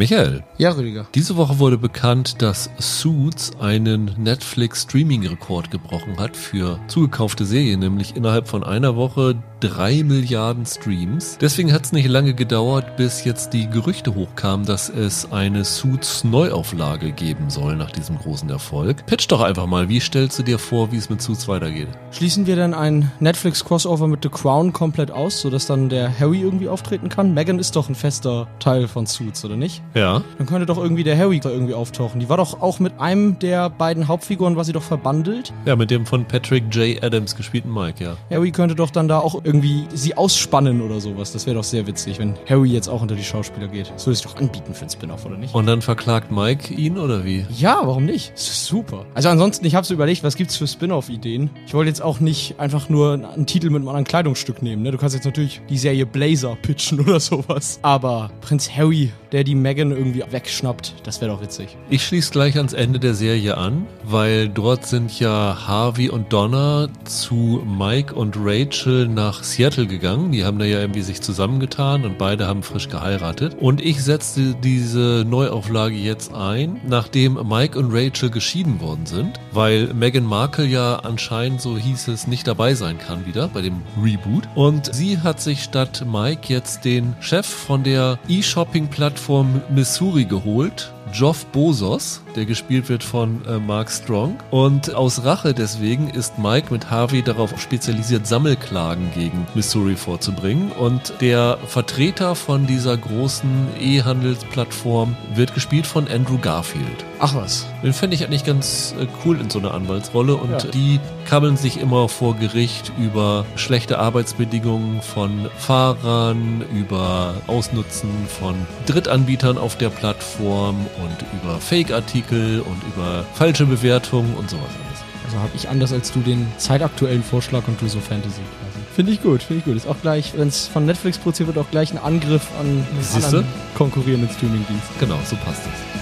Michael. Ja, Rüdiger. Diese Woche wurde bekannt, dass Suits einen Netflix-Streaming-Rekord gebrochen hat für zugekaufte Serien, nämlich innerhalb von einer Woche drei Milliarden Streams. Deswegen hat es nicht lange gedauert, bis jetzt die Gerüchte hochkamen, dass es eine Suits-Neuauflage geben soll nach diesem großen Erfolg. Pitch doch einfach mal, wie stellst du dir vor, wie es mit Suits weitergeht? Schließen wir dann ein Netflix-Crossover mit The Crown komplett aus, sodass dann der Harry irgendwie auftreten kann? Megan ist doch ein fester Teil von Suits, oder nicht? Ja. Dann könnte doch irgendwie der Harry da irgendwie auftauchen. Die war doch auch mit einem der beiden Hauptfiguren, war sie doch verbandelt. Ja, mit dem von Patrick J. Adams gespielten Mike, ja. Harry könnte doch dann da auch irgendwie sie ausspannen oder sowas. Das wäre doch sehr witzig, wenn Harry jetzt auch unter die Schauspieler geht. Das würde sich doch anbieten für einen Spin-off, oder nicht? Und dann verklagt Mike ihn, oder wie? Ja, warum nicht? Super. Also ansonsten, ich habe so überlegt, was gibt's für Spin-off-Ideen? Ich wollte jetzt auch nicht einfach nur einen Titel mit einem anderen Kleidungsstück nehmen. Ne? Du kannst jetzt natürlich die Serie Blazer pitchen oder sowas. Aber Prinz Harry, der die Megan irgendwie wegschnappt, das wäre doch witzig. Ich schließe gleich ans Ende der Serie an, weil dort sind ja Harvey und Donna zu Mike und Rachel nach Seattle gegangen. Die haben da ja irgendwie sich zusammengetan und beide haben frisch geheiratet. Und ich setzte diese Neuauflage jetzt ein, nachdem Mike und Rachel geschieden worden sind, weil Meghan Markle ja anscheinend, so hieß es, nicht dabei sein kann wieder bei dem Reboot. Und sie hat sich statt Mike jetzt den Chef von der E-Shopping-Plattform Missouri geholt, Geoff Bosos, der gespielt wird von äh, Mark Strong. Und aus Rache deswegen ist Mike mit Harvey darauf spezialisiert, Sammelklagen gegen Missouri vorzubringen. Und der Vertreter von dieser großen E-Handelsplattform wird gespielt von Andrew Garfield. Ach was. Den fände ich eigentlich ganz äh, cool in so einer Anwaltsrolle. Und Ja. die kabbeln sich immer vor Gericht über schlechte Arbeitsbedingungen von Fahrern, über Ausnutzen von Drittanbietern auf der Plattform und über Fake-Artikel und über falsche Bewertungen und sowas alles. Also habe ich anders als du den zeitaktuellen Vorschlag und du so Fantasy quasi. Finde ich gut, finde ich gut. Ist auch gleich, wenn es von Netflix produziert wird, auch gleich ein Angriff an einen Siehste? anderen konkurrierenden Streamingdienst. Genau, so passt es.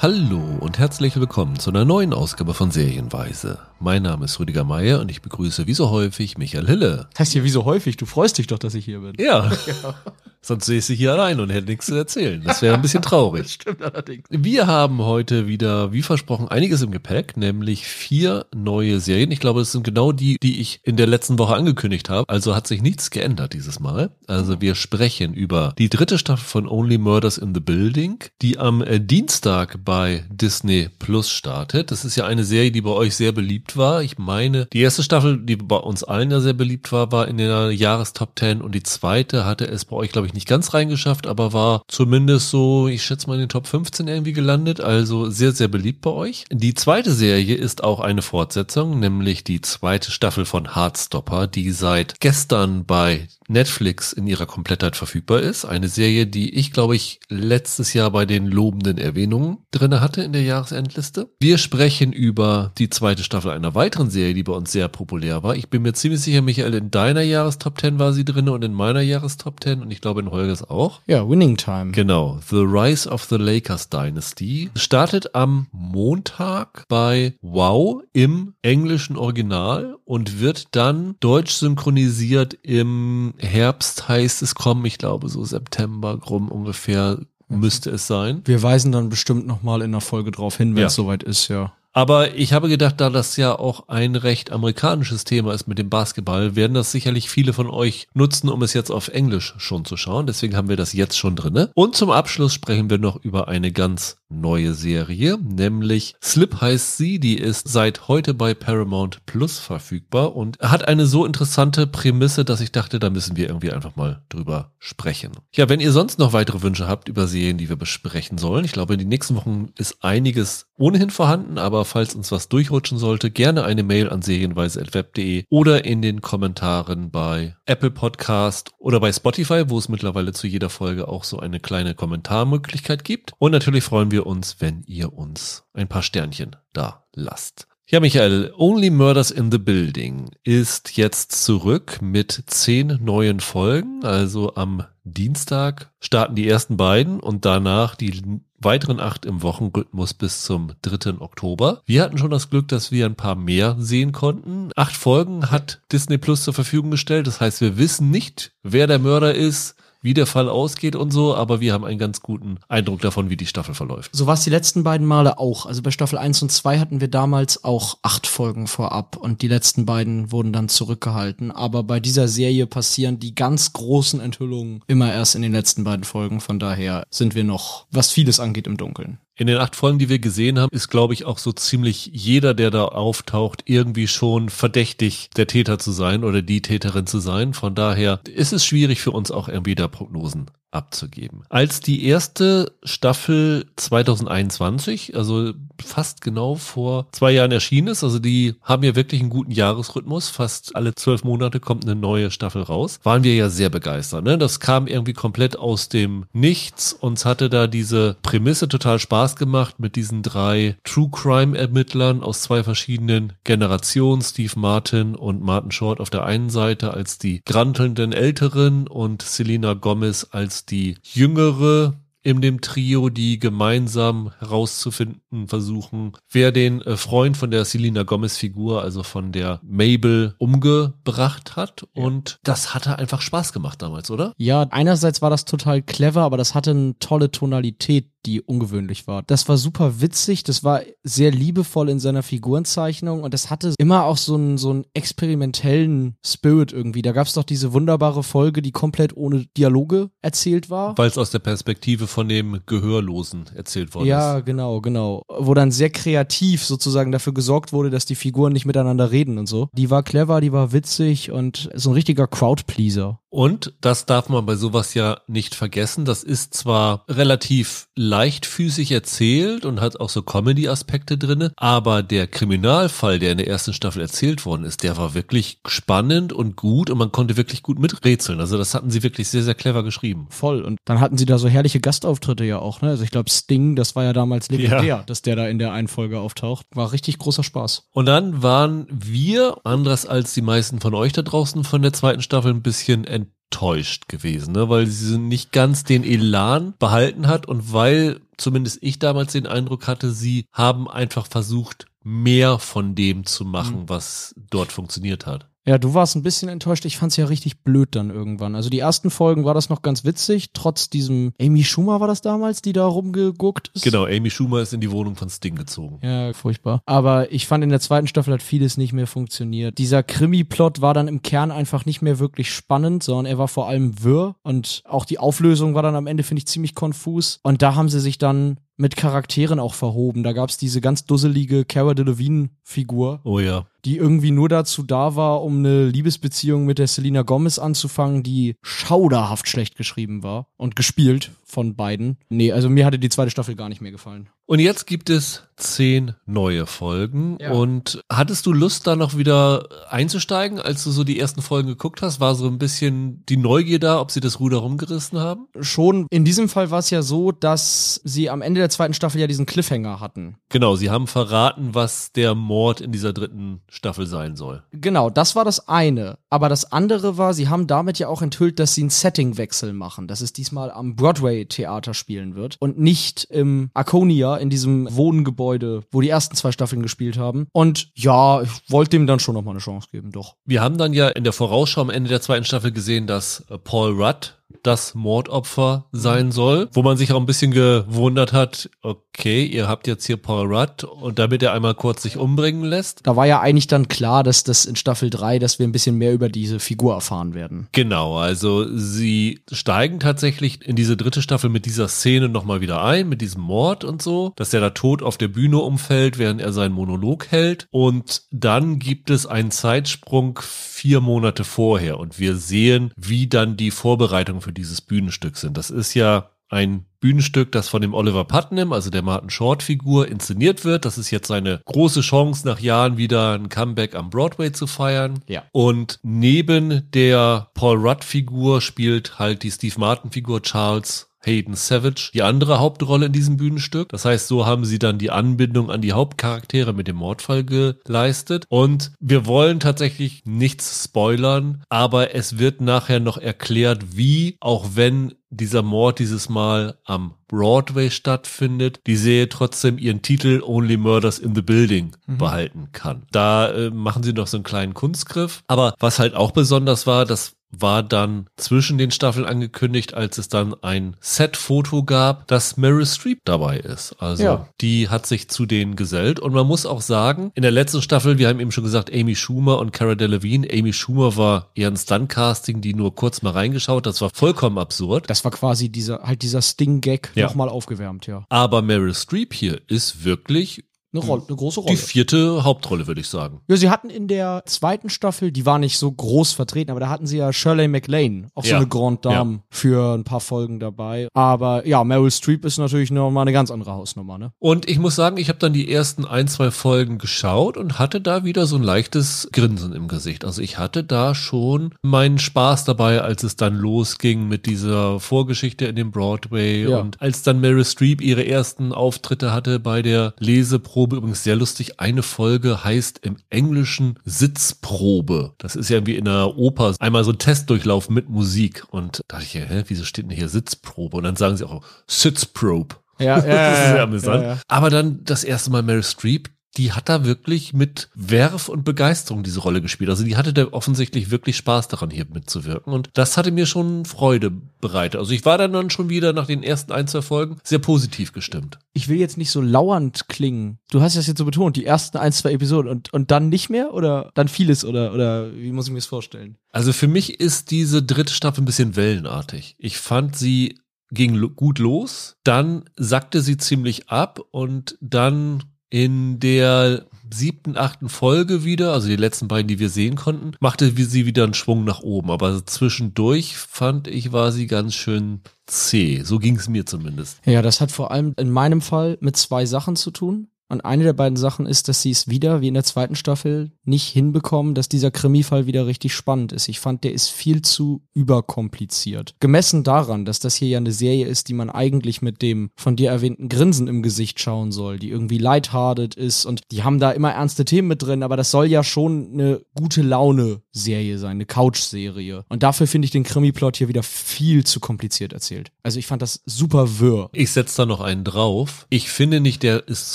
Hallo und herzlich willkommen zu einer neuen Ausgabe von Serienweise. Mein Name ist Rüdiger Meier und ich begrüße wie so häufig Michael Hille. Das heißt hier wie so häufig, du freust dich doch, dass ich hier bin. Ja. Sonst sehe ich sie hier allein und hätte nichts zu erzählen. Das wäre ein bisschen traurig. Stimmt allerdings. Wir haben heute wieder, wie versprochen, einiges im Gepäck, nämlich vier neue Serien. Ich glaube, es sind genau die, die ich in der letzten Woche angekündigt habe. Also hat sich nichts geändert dieses Mal. Also wir sprechen über die dritte Staffel von Only Murders in the Building, die am äh, Dienstag bei Disney Plus startet. Das ist ja eine Serie, die bei euch sehr beliebt war. Ich meine, die erste Staffel, die bei uns allen ja sehr beliebt war, war in der Jahrestop 10 und die zweite hatte es bei euch, glaube ich, nicht ganz reingeschafft, aber war zumindest so, ich schätze mal in den Top 15 irgendwie gelandet, also sehr, sehr beliebt bei euch. Die zweite Serie ist auch eine Fortsetzung, nämlich die zweite Staffel von Heartstopper, die seit gestern bei Netflix in ihrer Komplettheit verfügbar ist. Eine Serie, die ich, glaube ich, letztes Jahr bei den lobenden Erwähnungen drinne hatte in der Jahresendliste. Wir sprechen über die zweite Staffel einer weiteren Serie, die bei uns sehr populär war. Ich bin mir ziemlich sicher, Michael, in deiner Jahrestop 10 war sie drinne und in meiner Jahrestop 10 und ich glaube in Holgers auch. Ja, Winning Time. Genau, The Rise of the Lakers Dynasty startet am Montag bei Wow im englischen Original und wird dann deutsch synchronisiert im Herbst heißt es kommen, ich glaube so September rum ungefähr müsste es sein. Wir weisen dann bestimmt nochmal in der Folge drauf hin, wenn Ja. es soweit ist, ja. Aber ich habe gedacht, da das ja auch ein recht amerikanisches Thema ist mit dem Basketball, werden das sicherlich viele von euch nutzen, um es jetzt auf Englisch schon zu schauen. Deswegen haben wir das jetzt schon drinne. Und zum Abschluss sprechen wir noch über eine ganz neue Serie, nämlich Slip heißt sie. Die ist seit heute bei Paramount Plus verfügbar und hat eine so interessante Prämisse, dass ich dachte, da müssen wir irgendwie einfach mal drüber sprechen. Ja, wenn ihr sonst noch weitere Wünsche habt über Serien, die wir besprechen sollen, ich glaube, in den nächsten Wochen ist einiges ohnehin vorhanden, aber falls uns was durchrutschen sollte, gerne eine Mail an serienweise.web.de oder in den Kommentaren bei Apple Podcast oder bei Spotify, wo es mittlerweile zu jeder Folge auch so eine kleine Kommentarmöglichkeit gibt. Und natürlich freuen wir uns, wenn ihr uns ein paar Sternchen da lasst. Ja, Michael, Only Murders in the Building ist jetzt zurück mit zehn neuen Folgen. Also am Dienstag starten die ersten beiden und danach die weiteren acht im Wochenrhythmus bis zum 3. Oktober. Wir hatten schon das Glück, dass wir ein paar mehr sehen konnten. Acht Folgen hat Disney Plus zur Verfügung gestellt. Das heißt, wir wissen nicht, wer der Mörder ist, wie der Fall ausgeht und so, aber wir haben einen ganz guten Eindruck davon, wie die Staffel verläuft. So war es die letzten beiden Male auch. Also bei Staffel 1 und 2 hatten wir damals auch acht Folgen vorab und die letzten beiden wurden dann zurückgehalten. Aber bei dieser Serie passieren die ganz großen Enthüllungen immer erst in den letzten beiden Folgen. Von daher sind wir noch, was vieles angeht, im Dunkeln. In den acht Folgen, die wir gesehen haben, ist, glaube ich, auch so ziemlich jeder, der da auftaucht, irgendwie schon verdächtig, der Täter zu sein oder die Täterin zu sein. Von daher ist es schwierig für uns auch irgendwie da Prognosen abzugeben. Als die erste Staffel 2021, also fast genau vor zwei Jahren erschienen ist, also die haben ja wirklich einen guten Jahresrhythmus, fast alle zwölf Monate kommt eine neue Staffel raus, waren wir ja sehr begeistert. Ne? Das kam irgendwie komplett aus dem Nichts. Uns hatte da diese Prämisse total Spaß gemacht mit diesen drei True Crime Ermittlern aus zwei verschiedenen Generationen, Steve Martin und Martin Short auf der einen Seite als die grantelnden Älteren und Selena Gomez als die jüngere in dem Trio, die gemeinsam herauszufinden versuchen, wer den äh, Freund von der Selena Gomez Figur, also von der Mabel, umgebracht hat. Und das hatte einfach Spaß gemacht damals, oder? Ja, einerseits war das total clever, aber das hatte eine tolle Tonalität, die ungewöhnlich war. Das war super witzig, das war sehr liebevoll in seiner Figurenzeichnung und das hatte immer auch so einen, so einen experimentellen Spirit irgendwie. Da gab es doch diese wunderbare Folge, die komplett ohne Dialoge erzählt war. Weil es aus der Perspektive von dem Gehörlosen erzählt worden ja, ist. Ja, genau, genau. Wo dann sehr kreativ sozusagen dafür gesorgt wurde, dass die Figuren nicht miteinander reden und so. Die war clever, die war witzig und so ein richtiger Crowdpleaser. Und das darf man bei sowas ja nicht vergessen. Das ist zwar relativ leichtfüßig erzählt und hat auch so Comedy-Aspekte drinne, aber der Kriminalfall, der in der ersten Staffel erzählt worden ist, der war wirklich spannend und gut und man konnte wirklich gut miträtseln. Also das hatten sie wirklich sehr, sehr clever geschrieben. Voll. Und dann hatten sie da so herrliche Gastauftritte ja auch, ne? Also ich glaube Sting, das war ja damals legendär, ja. dass der da in der einen Folge auftaucht. War richtig großer Spaß. Und dann waren wir, anders als die meisten von euch da draußen von der zweiten Staffel, ein bisschen enttäuscht gewesen, ne? weil sie nicht ganz den Elan behalten hat und weil zumindest ich damals den Eindruck hatte, sie haben einfach versucht, mehr von dem zu machen, mhm. was dort funktioniert hat. Ja, du warst ein bisschen enttäuscht. Ich fand's ja richtig blöd dann irgendwann. Also die ersten Folgen war das noch ganz witzig, trotz diesem Amy Schumer war das damals, die da rumgeguckt ist. Genau, Amy Schumer ist in die Wohnung von Sting gezogen. Ja, furchtbar. Aber ich fand in der zweiten Staffel hat vieles nicht mehr funktioniert. Dieser Krimi-Plot war dann im Kern einfach nicht mehr wirklich spannend, sondern er war vor allem wirr und auch die Auflösung war dann am Ende, finde ich, ziemlich konfus. Und da haben sie sich dann mit Charakteren auch verhoben. Da gab's diese ganz dusselige Cara Delevingne-Figur. Oh ja die irgendwie nur dazu da war, um eine Liebesbeziehung mit der Selena Gomez anzufangen, die schauderhaft schlecht geschrieben war und gespielt von beiden. Nee, also mir hatte die zweite Staffel gar nicht mehr gefallen. Und jetzt gibt es zehn neue Folgen. Ja. Und hattest du Lust, da noch wieder einzusteigen, als du so die ersten Folgen geguckt hast? War so ein bisschen die Neugier da, ob sie das Ruder rumgerissen haben? Schon. In diesem Fall war es ja so, dass sie am Ende der zweiten Staffel ja diesen Cliffhanger hatten. Genau, sie haben verraten, was der Mord in dieser dritten Staffel sein soll. Genau, das war das eine. Aber das andere war, sie haben damit ja auch enthüllt, dass sie einen Settingwechsel machen, dass es diesmal am Broadway-Theater spielen wird und nicht im Arconia in diesem Wohngebäude, wo die ersten zwei Staffeln gespielt haben. Und ja, ich wollte dem dann schon noch mal eine Chance geben, doch. Wir haben dann ja in der Vorausschau am Ende der zweiten Staffel gesehen, dass äh, Paul Rudd das Mordopfer sein soll, wo man sich auch ein bisschen gewundert hat, okay, ihr habt jetzt hier Paul Rudd und damit er einmal kurz sich umbringen lässt. Da war ja eigentlich dann klar, dass das in Staffel 3, dass wir ein bisschen mehr über diese Figur erfahren werden. Genau, also sie steigen tatsächlich in diese dritte Staffel mit dieser Szene nochmal wieder ein, mit diesem Mord und so, dass er da tot auf der Bühne umfällt, während er seinen Monolog hält und dann gibt es einen Zeitsprung vier Monate vorher und wir sehen, wie dann die Vorbereitung für dieses Bühnenstück sind. Das ist ja ein Bühnenstück, das von dem Oliver Putnam, also der Martin Short Figur, inszeniert wird. Das ist jetzt seine große Chance, nach Jahren wieder ein Comeback am Broadway zu feiern. Ja. Und neben der Paul Rudd Figur spielt halt die Steve Martin Figur Charles Hayden Savage die andere Hauptrolle in diesem Bühnenstück. Das heißt, so haben sie dann die Anbindung an die Hauptcharaktere mit dem Mordfall geleistet. Und wir wollen tatsächlich nichts spoilern, aber es wird nachher noch erklärt, wie, auch wenn dieser Mord dieses Mal am Broadway stattfindet, die Serie trotzdem ihren Titel Only Murders in the Building mhm. behalten kann. Da äh, machen sie noch so einen kleinen Kunstgriff. Aber was halt auch besonders war, das war dann zwischen den Staffeln angekündigt, als es dann ein Set-Foto gab, dass Meryl Streep dabei ist. Also Ja. die hat sich zu denen gesellt. Und man muss auch sagen, in der letzten Staffel, wir haben eben schon gesagt, Amy Schumer und Cara Delevingne. Amy Schumer war eher ein Stunt-Casting, die nur kurz mal reingeschaut. Das war vollkommen absurd. Das war quasi dieser, halt dieser Sting-Gag Ja. nochmal aufgewärmt, ja. Aber Meryl Streep hier ist wirklich Eine, Rolle, eine große Rolle. die vierte Hauptrolle, würde ich sagen. Ja, sie hatten in der zweiten Staffel, die war nicht so groß vertreten, aber da hatten sie ja Shirley MacLaine, auch so Ja. eine Grande Dame für ein paar Folgen dabei. Aber ja, Meryl Streep ist natürlich nochmal eine ganz andere Hausnummer, ne? Und ich muss sagen, ich habe dann die ersten ein, zwei Folgen geschaut und hatte da wieder so ein leichtes Grinsen im Gesicht. Also ich hatte da schon meinen Spaß dabei, als es dann losging mit dieser Vorgeschichte in dem Broadway Ja. und als dann Meryl Streep ihre ersten Auftritte hatte bei der Leseprobe. Übrigens sehr lustig, eine Folge heißt im Englischen Sitzprobe. Das ist ja irgendwie in einer Oper einmal so ein Testdurchlauf mit Musik. Und da dachte ich, hä, wieso steht denn hier Sitzprobe? Und dann sagen sie auch Sitzprobe. Ja, das ist sehr ja, amüsant. ja, ja. Aber dann das erste Mal Meryl Streep, die hat da wirklich mit Werf und Begeisterung diese Rolle gespielt. Also die hatte da offensichtlich wirklich Spaß daran, hier mitzuwirken. Und das hatte mir schon Freude bereitet. Also ich war dann, dann schon wieder nach den ersten ein, zwei Folgen sehr positiv gestimmt. Ich will jetzt nicht so lauernd klingen. Du hast das jetzt so betont, die ersten ein, zwei Episoden und, und dann nicht mehr oder dann vieles oder, oder wie muss ich mir das vorstellen? Also für mich ist diese dritte Staffel ein bisschen wellenartig. Ich fand sie ging gut los, dann sackte sie ziemlich ab und dann in der siebten, achten Folge wieder, also die letzten beiden, die wir sehen konnten, machte sie wieder einen Schwung nach oben. Aber zwischendurch fand ich, war sie ganz schön zäh. So ging es mir zumindest. Ja, das hat vor allem in meinem Fall mit zwei Sachen zu tun. Und eine der beiden Sachen ist, dass sie es wieder, wie in der zweiten Staffel, nicht hinbekommen, dass dieser Krimifall wieder richtig spannend ist. Ich fand, der ist viel zu überkompliziert. Gemessen daran, dass das hier ja eine Serie ist, die man eigentlich mit dem von dir erwähnten Grinsen im Gesicht schauen soll, die irgendwie lighthearted ist und die haben da immer ernste Themen mit drin, aber das soll ja schon eine gute Laune-Serie sein, eine Couch-Serie. Und dafür finde ich den Krimi-Plot hier wieder viel zu kompliziert erzählt. Also ich fand das super wirr. Ich setze da noch einen drauf. Ich finde nicht, der ist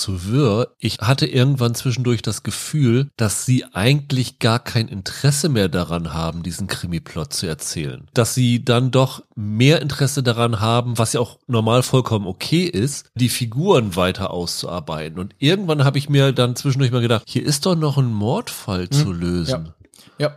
zu wirr. Ich hatte irgendwann zwischendurch das Gefühl, dass sie eigentlich gar kein Interesse mehr daran haben, diesen Krimi-Plot zu erzählen. Dass sie dann doch mehr Interesse daran haben, was ja auch normal vollkommen okay ist, die Figuren weiter auszuarbeiten. Und irgendwann habe ich mir dann zwischendurch mal gedacht, hier ist doch noch ein Mordfall zu lösen. Ja,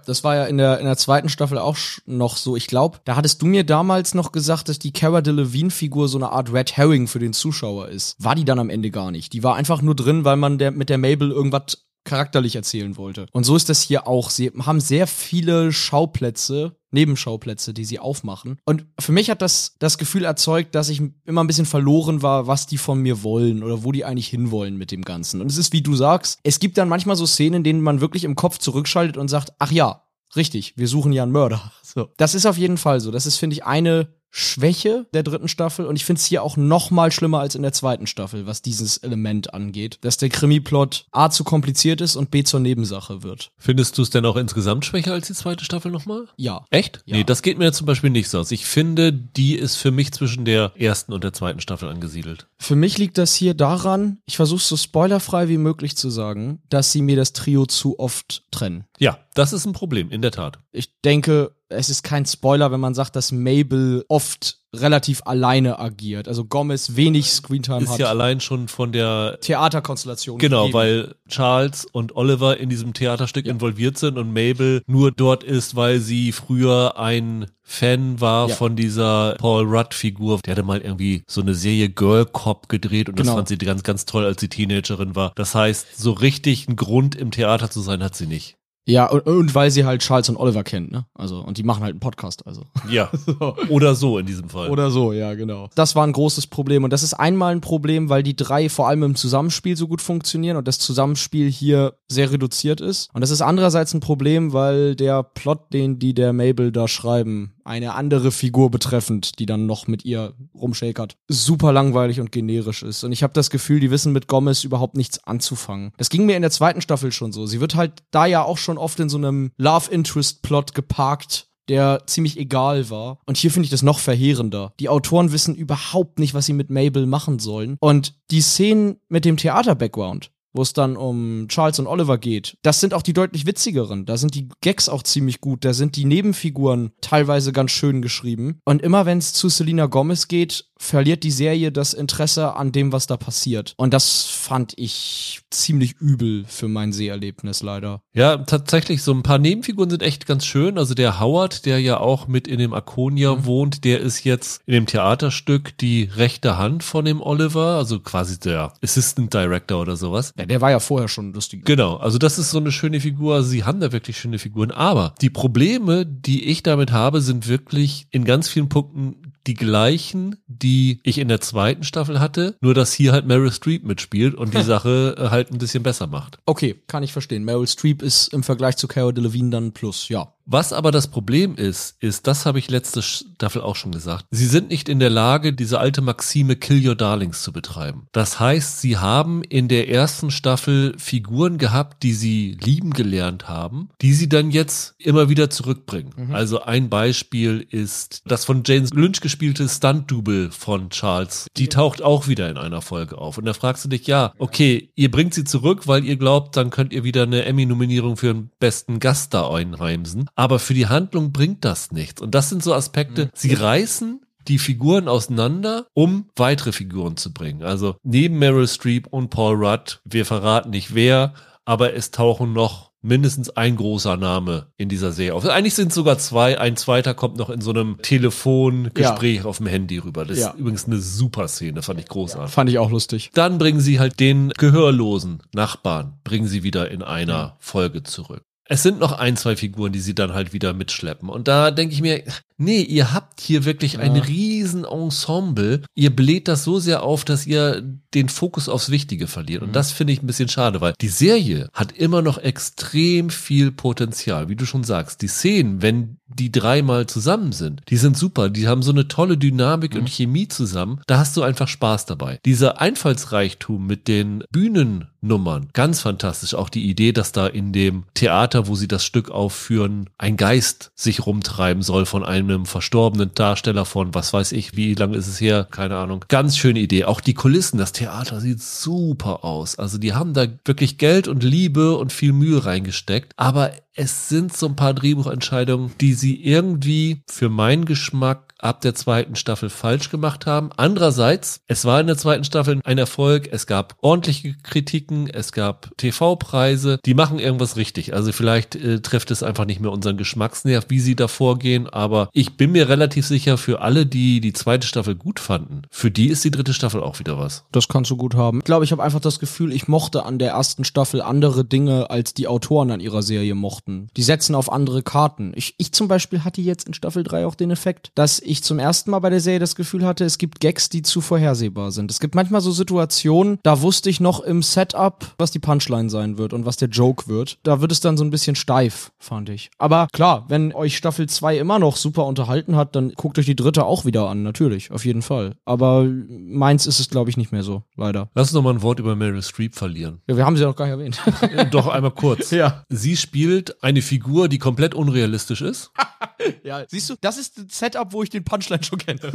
das war ja in der, in der zweiten Staffel auch noch so. Ich glaube, da hattest du mir damals noch gesagt, dass die Cara Delevingne-Figur so eine Art Red Herring für den Zuschauer ist. War die dann am Ende gar nicht. Die war einfach nur drin, weil man der, mit der Mabel irgendwas charakterlich erzählen wollte. Und so ist das hier auch. Sie haben sehr viele Schauplätze, Nebenschauplätze, die sie aufmachen. Und für mich hat das das Gefühl erzeugt, dass ich immer ein bisschen verloren war, was die von mir wollen oder wo die eigentlich hinwollen mit dem Ganzen. Und es ist, wie du sagst, es gibt dann manchmal so Szenen, in denen man wirklich im Kopf zurückschaltet und sagt, ach ja, richtig, wir suchen ja einen Mörder. So. Das ist auf jeden Fall so. Das ist, finde ich, eine Schwäche der dritten Staffel und ich finde es hier auch noch mal schlimmer als in der zweiten Staffel, was dieses Element angeht, dass der Krimi-Plot A zu kompliziert ist und B zur Nebensache wird. Findest du es denn auch insgesamt schwächer als die zweite Staffel nochmal? Ja. Echt? Ja. Nee, das geht mir zum Beispiel nicht so aus. Ich finde, die ist für mich zwischen der ersten und der zweiten Staffel angesiedelt. Für mich liegt das hier daran, ich versuche so spoilerfrei wie möglich zu sagen, dass sie mir das Trio zu oft trennen. Ja, das ist ein Problem, in der Tat. Ich denke, es ist kein Spoiler, wenn man sagt, dass Mabel oft relativ alleine agiert. Also Gomez wenig Screentime Ist hat. ja allein schon von der Theaterkonstellation. Genau, gegeben. weil Charles und Oliver in diesem Theaterstück involviert sind und Mabel nur dort ist, weil sie früher ein Fan war Ja. von dieser Paul Rudd-Figur. Der hatte mal irgendwie so eine Serie Girl Cop gedreht und das Genau. fand sie ganz, ganz toll, als sie Teenagerin war. Das heißt, so richtig einen Grund im Theater zu sein, hat sie nicht. Ja, und, und weil sie halt Charles und Oliver kennt, ne? Also, und die machen halt einen Podcast, also. Ja. Oder so in diesem Fall. Oder so, ja, genau. Das war ein großes Problem. Und das ist einmal ein Problem, weil die drei vor allem im Zusammenspiel so gut funktionieren und das Zusammenspiel hier sehr reduziert ist. Und das ist andererseits ein Problem, weil der Plot, den die der Mabel da schreiben, eine andere Figur betreffend, die dann noch mit ihr rumschäkert, super langweilig und generisch ist. Und ich habe das Gefühl, die wissen mit Gomez überhaupt nichts anzufangen. Das ging mir in der zweiten Staffel schon so. Sie wird halt da ja auch schon oft in so einem Love-Interest-Plot geparkt, der ziemlich egal war. Und hier finde ich das noch verheerender. Die Autoren wissen überhaupt nicht, was sie mit Mabel machen sollen. Und die Szenen mit dem Theater-Background, wo es dann um Charles und Oliver geht, das sind auch die deutlich witzigeren. Da sind die Gags auch ziemlich gut. Da sind die Nebenfiguren teilweise ganz schön geschrieben. Und immer wenn es zu Selena Gomez geht, verliert die Serie das Interesse an dem, was da passiert. Und das fand ich ziemlich übel für mein Seherlebnis leider. Ja, tatsächlich, so ein paar Nebenfiguren sind echt ganz schön. Also der Howard, der ja auch mit in dem Arconia mhm. wohnt, der ist jetzt in dem Theaterstück die rechte Hand von dem Oliver, also quasi der Assistant Director oder sowas. Ja, der war ja vorher schon lustig. Genau, also das ist so eine schöne Figur. Also sie haben da wirklich schöne Figuren. Aber die Probleme, die ich damit habe, sind wirklich in ganz vielen Punkten die gleichen, die ich in der zweiten Staffel hatte, nur dass hier halt Meryl Streep mitspielt und die Sache äh, halt ein bisschen besser macht. Okay, kann ich verstehen. Meryl Streep ist im Vergleich zu Cara Delevingne dann plus, ja. Was aber das Problem ist, ist, das habe ich letzte Staffel auch schon gesagt, sie sind nicht in der Lage, diese alte Maxime Kill Your Darlings zu betreiben. Das heißt, sie haben in der ersten Staffel Figuren gehabt, die sie lieben gelernt haben, die sie dann jetzt immer wieder zurückbringen. Mhm. Also ein Beispiel ist das von James Lynch gespielte Stunt-Double von Charles. Die taucht auch wieder in einer Folge auf. Und da fragst du dich, ja, okay, ihr bringt sie zurück, weil ihr glaubt, dann könnt ihr wieder eine Emmy-Nominierung für den besten Gast da einheimsen aber für die Handlung bringt das nichts. Und das sind so Aspekte, mhm. sie reißen die Figuren auseinander, um weitere Figuren zu bringen. Also neben Meryl Streep und Paul Rudd, wir verraten nicht wer, aber es tauchen noch mindestens ein großer Name in dieser Serie auf. Eigentlich sind sogar zwei. Ein zweiter kommt noch in so einem Telefongespräch ja. auf dem Handy rüber. Das ja. ist übrigens eine super Szene, fand ich großartig. Ja, fand ich auch lustig. Dann bringen sie halt den gehörlosen Nachbarn, bringen sie wieder in einer Folge zurück es sind noch ein, zwei Figuren, die sie dann halt wieder mitschleppen. Und da denke ich mir, nee, ihr habt hier wirklich ja. ein riesen Ensemble. Ihr bläht das so sehr auf, dass ihr den Fokus aufs Wichtige verliert. Und mhm. das finde ich ein bisschen schade, weil die Serie hat immer noch extrem viel Potenzial. Wie du schon sagst, die Szenen, wenn die dreimal zusammen sind, die sind super. Die haben so eine tolle Dynamik mhm. und Chemie zusammen. Da hast du einfach Spaß dabei. Dieser Einfallsreichtum mit den Bühnennummern, ganz fantastisch. Auch die Idee, dass da in dem Theater wo sie das Stück aufführen, ein Geist sich rumtreiben soll von einem verstorbenen Darsteller von, was weiß ich, wie lange ist es her, keine Ahnung. Ganz schöne Idee. Auch die Kulissen, das Theater sieht super aus. Also die haben da wirklich Geld und Liebe und viel Mühe reingesteckt. Aber es sind so ein paar Drehbuchentscheidungen, die sie irgendwie für meinen Geschmack ab der zweiten Staffel falsch gemacht haben. Andererseits, es war in der zweiten Staffel ein Erfolg. Es gab ordentliche Kritiken, es gab TV-Preise. Die machen irgendwas richtig. Also vielleicht äh, trifft es einfach nicht mehr unseren Geschmacksnerv, wie sie da vorgehen. Aber ich bin mir relativ sicher, für alle, die die zweite Staffel gut fanden, für die ist die dritte Staffel auch wieder was. Das kannst du gut haben. Ich glaube, ich habe einfach das Gefühl, ich mochte an der ersten Staffel andere Dinge, als die Autoren an ihrer Serie mochten. Die setzen auf andere Karten. Ich, ich zum Beispiel hatte jetzt in Staffel 3 auch den Effekt, dass ich zum ersten Mal bei der Serie das Gefühl hatte, es gibt Gags, die zu vorhersehbar sind. Es gibt manchmal so Situationen, da wusste ich noch im Setup, was die Punchline sein wird und was der Joke wird. Da wird es dann so ein bisschen steif, fand ich. Aber klar, wenn euch Staffel 2 immer noch super unterhalten hat, dann guckt euch die dritte auch wieder an, natürlich, auf jeden Fall. Aber meins ist es, glaube ich, nicht mehr so, leider. Lass uns noch mal ein Wort über Meryl Streep verlieren. Ja, wir haben sie ja noch gar nicht erwähnt. Doch einmal kurz. Ja. Sie spielt eine Figur, die komplett unrealistisch ist. ja, siehst du, das ist ein Setup, wo ich den Punchline schon kenne.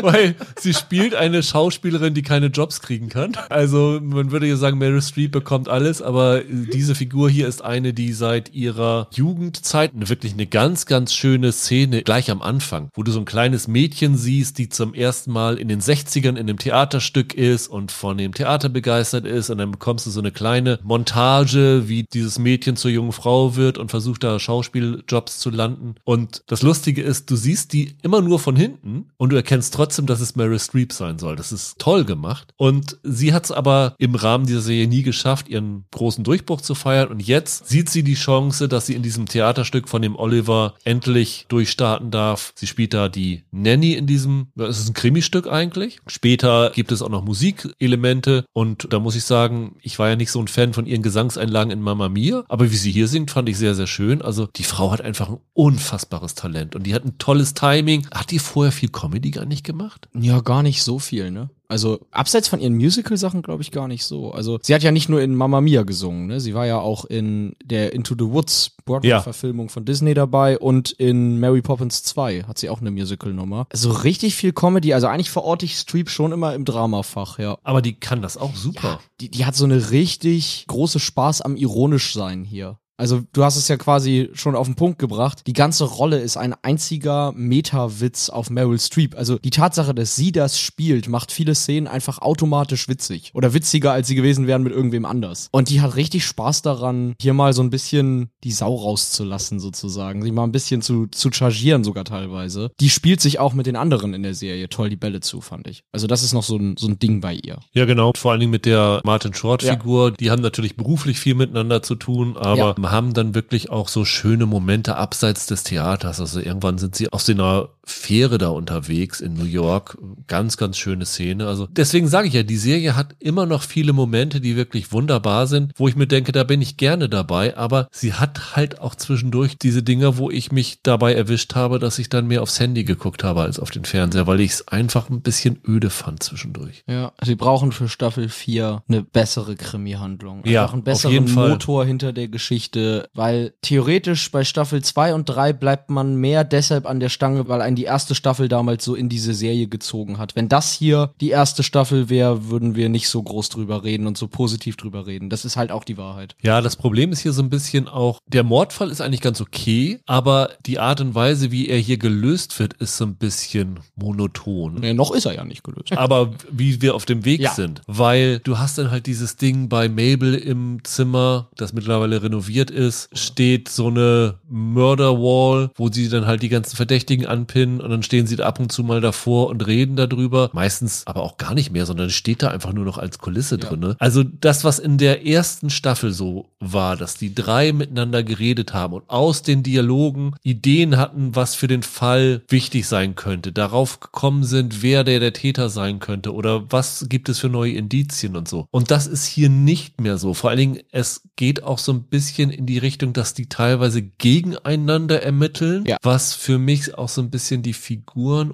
Weil sie spielt eine Schauspielerin, die keine Jobs kriegen kann. Also man würde ja sagen, Meryl Streep bekommt alles, aber diese Figur hier ist eine, die seit ihrer Jugendzeit wirklich eine ganz, ganz schöne Szene gleich am Anfang, wo du so ein kleines Mädchen siehst, die zum ersten Mal in den 60ern in einem Theaterstück ist und von dem Theater begeistert ist und dann bekommst du so eine kleine Montage, wie dieses Mädchen zur jungen Frau wird und versucht da Schauspieljobs zu landen. Und das Lustige ist, du siehst die immer nur von hinten und du erkennst trotzdem, dass es Meryl Streep sein soll. Das ist toll gemacht. Und sie hat es aber im Rahmen dieser Serie nie geschafft, ihren großen Durchbruch zu feiern. Und jetzt sieht sie die Chance, dass sie in diesem Theaterstück von dem Oliver endlich durchstarten darf. Sie spielt da die Nanny in diesem, es ist ein Krimistück eigentlich. Später gibt es auch noch Musikelemente und da muss ich sagen, ich war ja nicht so ein Fan von ihren Gesangseinlagen in Mamma Mia, aber wie sie hier singt, fand ich sehr, sehr schön. Also die Frau hat einfach ein unfassbares Talent und die hat ein tolles Timing. Hat die vorher viel Comedy gar nicht gemacht? Ja, gar nicht so viel, ne? Also abseits von ihren Musical-Sachen glaube ich gar nicht so. Also sie hat ja nicht nur in Mamma Mia gesungen, ne? Sie war ja auch in der Into the Woods Broadway-Verfilmung von Disney dabei und in Mary Poppins 2 hat sie auch eine Musical-Nummer. Also richtig viel Comedy. Also eigentlich verorte ich Streep schon immer im Dramafach, ja. Aber die kann das auch super. Die, die hat so eine richtig große Spaß am ironisch sein hier. Also du hast es ja quasi schon auf den Punkt gebracht. Die ganze Rolle ist ein einziger Meta-Witz auf Meryl Streep. Also die Tatsache, dass sie das spielt, macht viele Szenen einfach automatisch witzig. Oder witziger, als sie gewesen wären mit irgendwem anders. Und die hat richtig Spaß daran, hier mal so ein bisschen die Sau rauszulassen sozusagen. Sie mal ein bisschen zu, zu chargieren sogar teilweise. Die spielt sich auch mit den anderen in der Serie toll die Bälle zu, fand ich. Also das ist noch so ein, so ein Ding bei ihr. Ja, genau. Vor allen Dingen mit der Martin Short-Figur. Die haben natürlich beruflich viel miteinander zu tun, aber Ja. Haben dann wirklich auch so schöne Momente abseits des Theaters. Also irgendwann sind sie auf so einer Fähre da unterwegs in New York. Ganz, ganz schöne Szene. Also deswegen sage ich ja, die Serie hat immer noch viele Momente, die wirklich wunderbar sind, wo ich mir denke, da bin ich gerne dabei. Aber sie hat halt auch zwischendurch diese Dinger, wo ich mich dabei erwischt habe, dass ich dann mehr aufs Handy geguckt habe als auf den Fernseher, weil ich es einfach ein bisschen öde fand zwischendurch. Ja, sie brauchen für Staffel 4 eine bessere Krimi-Handlung. Ja, Einfach einen besseren. Motor hinter der Geschichte, weil theoretisch bei Staffel 2 und 3 bleibt man mehr deshalb an der Stange, weil einen die erste Staffel damals so in diese Serie gezogen hat. Wenn das hier die erste Staffel wäre, würden wir nicht so groß drüber reden und so positiv drüber reden. Das ist halt auch die Wahrheit. Ja, das Problem ist hier so ein bisschen auch, der Mordfall ist eigentlich ganz okay, aber die Art und Weise, wie er hier gelöst wird, ist so ein bisschen monoton. Nee, noch ist er ja nicht gelöst. Aber wie wir auf dem Weg Ja. sind, weil du hast dann halt dieses Ding bei Mabel im Zimmer, das mittlerweile renoviert ist, steht so eine Murder-Wall, wo sie dann halt die ganzen Verdächtigen anpinnen und dann stehen sie ab und zu mal davor und reden darüber. Meistens aber auch gar nicht mehr, sondern steht da einfach nur noch als Kulisse Ja. drin. Ne? Also das, was in der ersten Staffel so war, dass die drei miteinander geredet haben und aus den Dialogen Ideen hatten, was für den Fall wichtig sein könnte, darauf gekommen sind, wer der der Täter sein könnte oder was gibt es für neue Indizien und so. Und das ist hier nicht mehr so. Vor allen Dingen, es geht auch so ein bisschen in die Richtung, dass die teilweise gegeneinander ermitteln, Ja. was für mich auch so ein bisschen die Figuren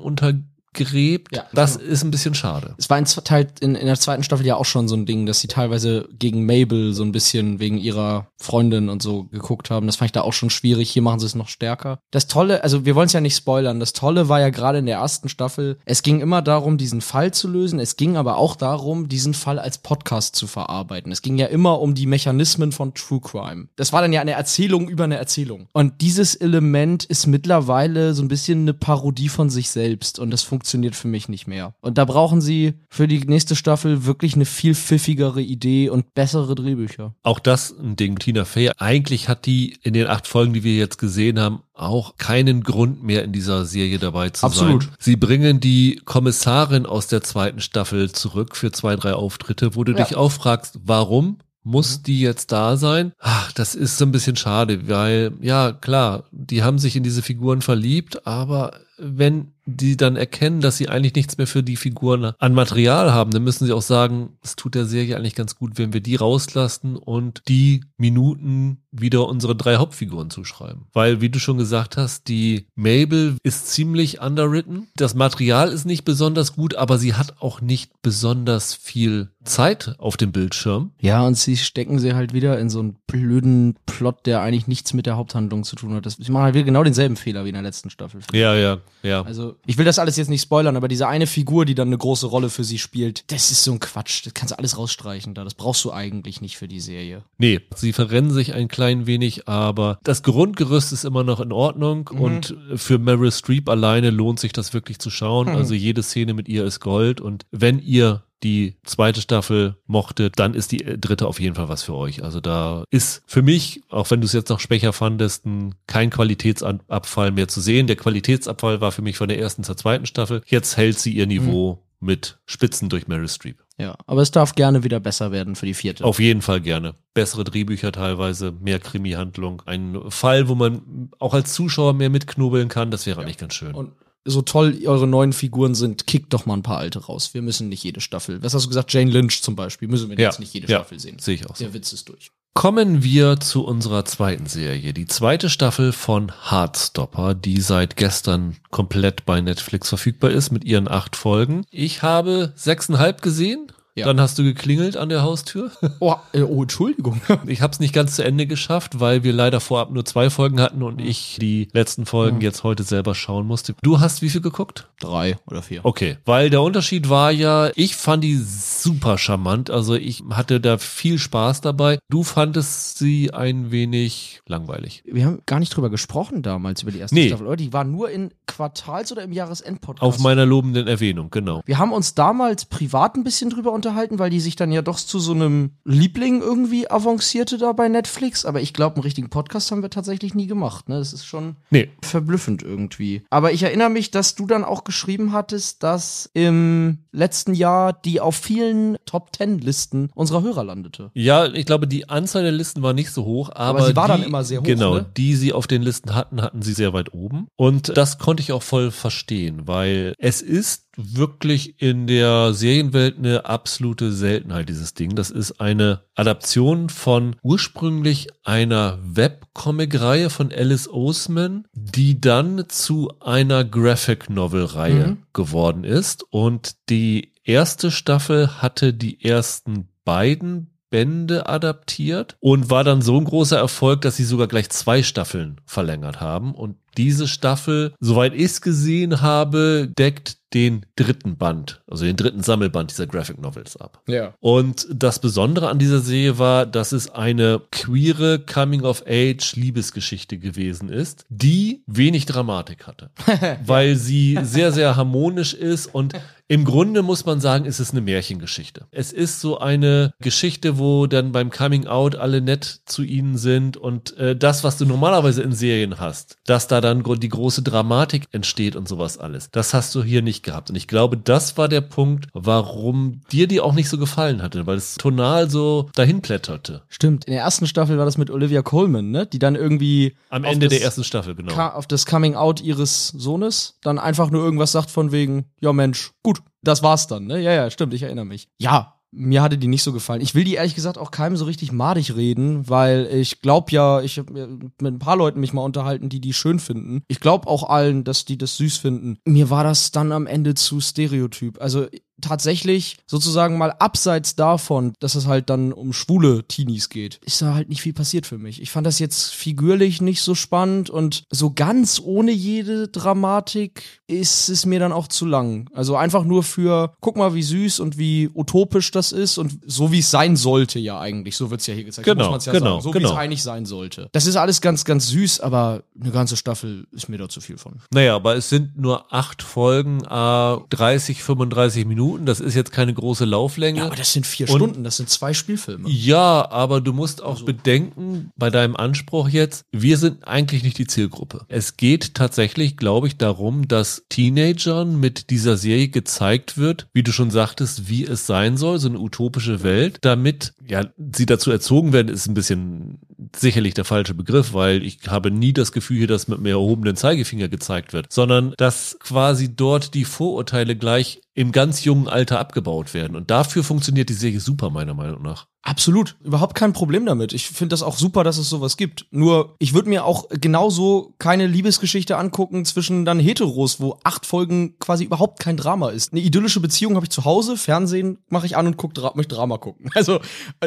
untergräbt. Ja, das genau. ist ein bisschen schade. Es war in, Teil, in, in der zweiten Staffel ja auch schon so ein Ding, dass sie teilweise gegen Mabel so ein bisschen wegen ihrer Freundin und so geguckt haben. Das fand ich da auch schon schwierig. Hier machen sie es noch stärker. Das Tolle, also wir wollen es ja nicht spoilern. Das Tolle war ja gerade in der ersten Staffel, es ging immer darum, diesen Fall zu lösen. Es ging aber auch darum, diesen Fall als Podcast zu verarbeiten. Es ging ja immer um die Mechanismen von True Crime. Das war dann ja eine Erzählung über eine Erzählung. Und dieses Element ist mittlerweile so ein bisschen eine Parodie von sich selbst. Und das funktioniert für mich nicht mehr. Und da brauchen sie für die nächste Staffel wirklich eine viel pfiffigere Idee und bessere Drehbücher. Auch das ein Ding, Tina Fey. Eigentlich hat die in den acht Folgen, die wir jetzt gesehen haben, auch keinen Grund mehr in dieser Serie dabei zu Absolut. sein. Sie bringen die Kommissarin aus der zweiten Staffel zurück für zwei, drei Auftritte, wo du Ja. dich auch fragst, warum? Muss die jetzt da sein? Ach, das ist so ein bisschen schade, weil, ja, klar, die haben sich in diese Figuren verliebt, aber wenn die dann erkennen, dass sie eigentlich nichts mehr für die Figuren an Material haben, dann müssen sie auch sagen, es tut der Serie eigentlich ganz gut, wenn wir die rauslassen und die Minuten wieder unsere drei Hauptfiguren zuschreiben. Weil, wie du schon gesagt hast, die Mabel ist ziemlich underwritten. Das Material ist nicht besonders gut, aber sie hat auch nicht besonders viel Zeit auf dem Bildschirm. Ja, und sie stecken sie halt wieder in so einen blöden Plot, der eigentlich nichts mit der Haupthandlung zu tun hat. Das, sie machen halt wieder genau denselben Fehler wie in der letzten Staffel. Ja, ja, ja. Also, ich will das alles jetzt nicht spoilern, aber diese eine Figur, die dann eine große Rolle für sie spielt, das ist so ein Quatsch. Das kannst du alles rausstreichen da. Das brauchst du eigentlich nicht für die Serie. Nee, sie verrennen sich ein klein wenig, aber das Grundgerüst ist immer noch in Ordnung Mhm. und für Meryl Streep alleine lohnt sich das wirklich zu schauen. Mhm. Also jede Szene mit ihr ist Gold und wenn ihr die zweite Staffel mochtet, dann ist die dritte auf jeden Fall was für euch. Also da ist für mich, auch wenn du es jetzt noch schwächer fandest, ein, kein Qualitätsabfall mehr zu sehen. Der Qualitätsabfall war für mich von der ersten zur zweiten Staffel. Jetzt hält sie ihr Niveau Mhm. mit Spitzen durch Meryl Streep. Ja, aber es darf gerne wieder besser werden für die vierte. Auf jeden Fall gerne. Bessere Drehbücher teilweise, mehr Krimi-Handlung. Ein Fall, wo man auch als Zuschauer mehr mitknobeln kann, das wäre eigentlich ganz schön. Und so toll eure neuen Figuren sind, kickt doch mal ein paar alte raus. Wir müssen nicht jede Staffel. Was hast du gesagt? Jane Lynch zum Beispiel. Müssen wir Ja, jetzt nicht jede ja. Staffel sehen. Sehe ich auch so. Der Witz ist durch. Kommen wir zu unserer zweiten Serie, die zweite Staffel von Heartstopper, die seit gestern komplett bei Netflix verfügbar ist mit ihren acht Folgen. Ich habe sechseinhalb gesehen, Ja. Dann hast du geklingelt an der Haustür. Oh, äh, oh Entschuldigung. Ich habe es nicht ganz zu Ende geschafft, weil wir leider vorab nur zwei Folgen hatten und ich die letzten Folgen jetzt heute selber schauen musste. Du hast wie viel geguckt? Drei oder vier. Okay, weil der Unterschied war ja, ich fand die super charmant, also ich hatte da viel Spaß dabei. Du fandest sie ein wenig langweilig. Wir haben gar nicht drüber gesprochen damals über die erste Nee. Staffel, oder? Die war nur in Quartals- oder im Jahresendpodcast. Auf meiner lobenden Erwähnung, genau. Wir haben uns damals privat ein bisschen drüber unterhalten, weil die sich dann ja doch zu so einem Liebling irgendwie avancierte da bei Netflix. Aber ich glaube, einen richtigen Podcast haben wir tatsächlich nie gemacht. Ne? Das ist schon Nee, verblüffend irgendwie. Aber ich erinnere mich, dass du dann auch geschrieben hattest, dass im letzten Jahr die auf vielen Top Ten Listen unserer Hörer landete. Ja, ich glaube, die Anzahl der Listen war nicht so hoch, aber, Aber sie war die, dann immer sehr hoch, Genau, ne? die sie auf den Listen hatten, hatten sie sehr weit oben. Und das konnte ich auch voll verstehen, weil es ist wirklich in der Serienwelt eine absolute Seltenheit, dieses Ding. Das ist eine Adaption von ursprünglich einer Webcomic-Reihe von Alice Oseman, die dann zu einer Graphic Novel-Reihe Mhm. geworden ist. Und die erste Staffel hatte die ersten beiden Bände adaptiert und war dann so ein großer Erfolg, dass sie sogar gleich zwei Staffeln verlängert haben. Und diese Staffel, soweit ich es gesehen habe, deckt den dritten Band, also den dritten Sammelband dieser Graphic Novels ab. Ja. Und das Besondere an dieser Serie war, dass es eine queere Coming-of-Age-Liebesgeschichte gewesen ist, die wenig Dramatik hatte. weil sie sehr, sehr harmonisch ist und im Grunde muss man sagen, ist es eine Märchengeschichte. Es ist so eine Geschichte, wo dann beim Coming Out alle nett zu ihnen sind und äh, das, was du normalerweise in Serien hast, dass da dann die große Dramatik entsteht und sowas alles. Das hast du hier nicht gehabt. Und ich glaube, das war der Punkt, warum dir die auch nicht so gefallen hatte, weil es tonal so dahin plätterte. Stimmt. In der ersten Staffel war das mit Olivia Colman, ne? Die dann irgendwie Am Ende der ersten Staffel, genau. Auf das Coming Out ihres Sohnes dann einfach nur irgendwas sagt von wegen, ja Mensch, gut, das war's dann, ne? Ja, ja, stimmt, ich erinnere mich. Ja, mir hatte die nicht so gefallen. Ich will die ehrlich gesagt auch keinem so richtig madig reden, weil ich glaube ja, ich habe mit ein paar Leuten mich mal unterhalten, die die schön finden. Ich glaube auch allen, dass die das süß finden. Mir war das dann am Ende zu Stereotyp. Also tatsächlich sozusagen mal abseits davon, dass es halt dann um schwule Teenies geht, ist da halt nicht viel passiert für mich. Ich fand das jetzt figürlich nicht so spannend und so ganz ohne jede Dramatik ist es mir dann auch zu lang. Also einfach nur für, guck mal, wie süß und wie utopisch das ist und so wie es sein sollte ja eigentlich. So wird's ja hier gezeigt. Genau, ja genau, sagen. So wie genau. es eigentlich sein sollte. Das ist alles ganz, ganz süß, aber eine ganze Staffel ist mir da zu viel von. Naja, aber es sind nur acht Folgen, äh, 30, 35 Minuten. Das ist jetzt keine große Lauflänge. Ja, aber das sind vier Und- Stunden, das sind zwei Spielfilme. Ja, aber du musst Also auch bedenken, bei deinem Anspruch jetzt, wir sind eigentlich nicht die Zielgruppe. Es geht tatsächlich, glaube ich, darum, dass Teenagern mit dieser Serie gezeigt wird, wie du schon sagtest, wie es sein soll, so eine utopische Welt, damit ja sie dazu erzogen werden, ist ein bisschen sicherlich der falsche Begriff, weil ich habe nie das Gefühl dass mit mir erhobenen Zeigefinger gezeigt wird, sondern dass quasi dort die Vorurteile gleich im ganz jungen Alter abgebaut werden. Und dafür funktioniert die Serie super, meiner Meinung nach. Absolut, überhaupt kein Problem damit. Ich finde das auch super, dass es sowas gibt. Nur, ich würde mir auch genauso keine Liebesgeschichte angucken zwischen dann Heteros, wo acht Folgen quasi überhaupt kein Drama ist. Eine idyllische Beziehung habe ich zu Hause, Fernsehen mache ich an und guck, Dra möchte Drama gucken. Also,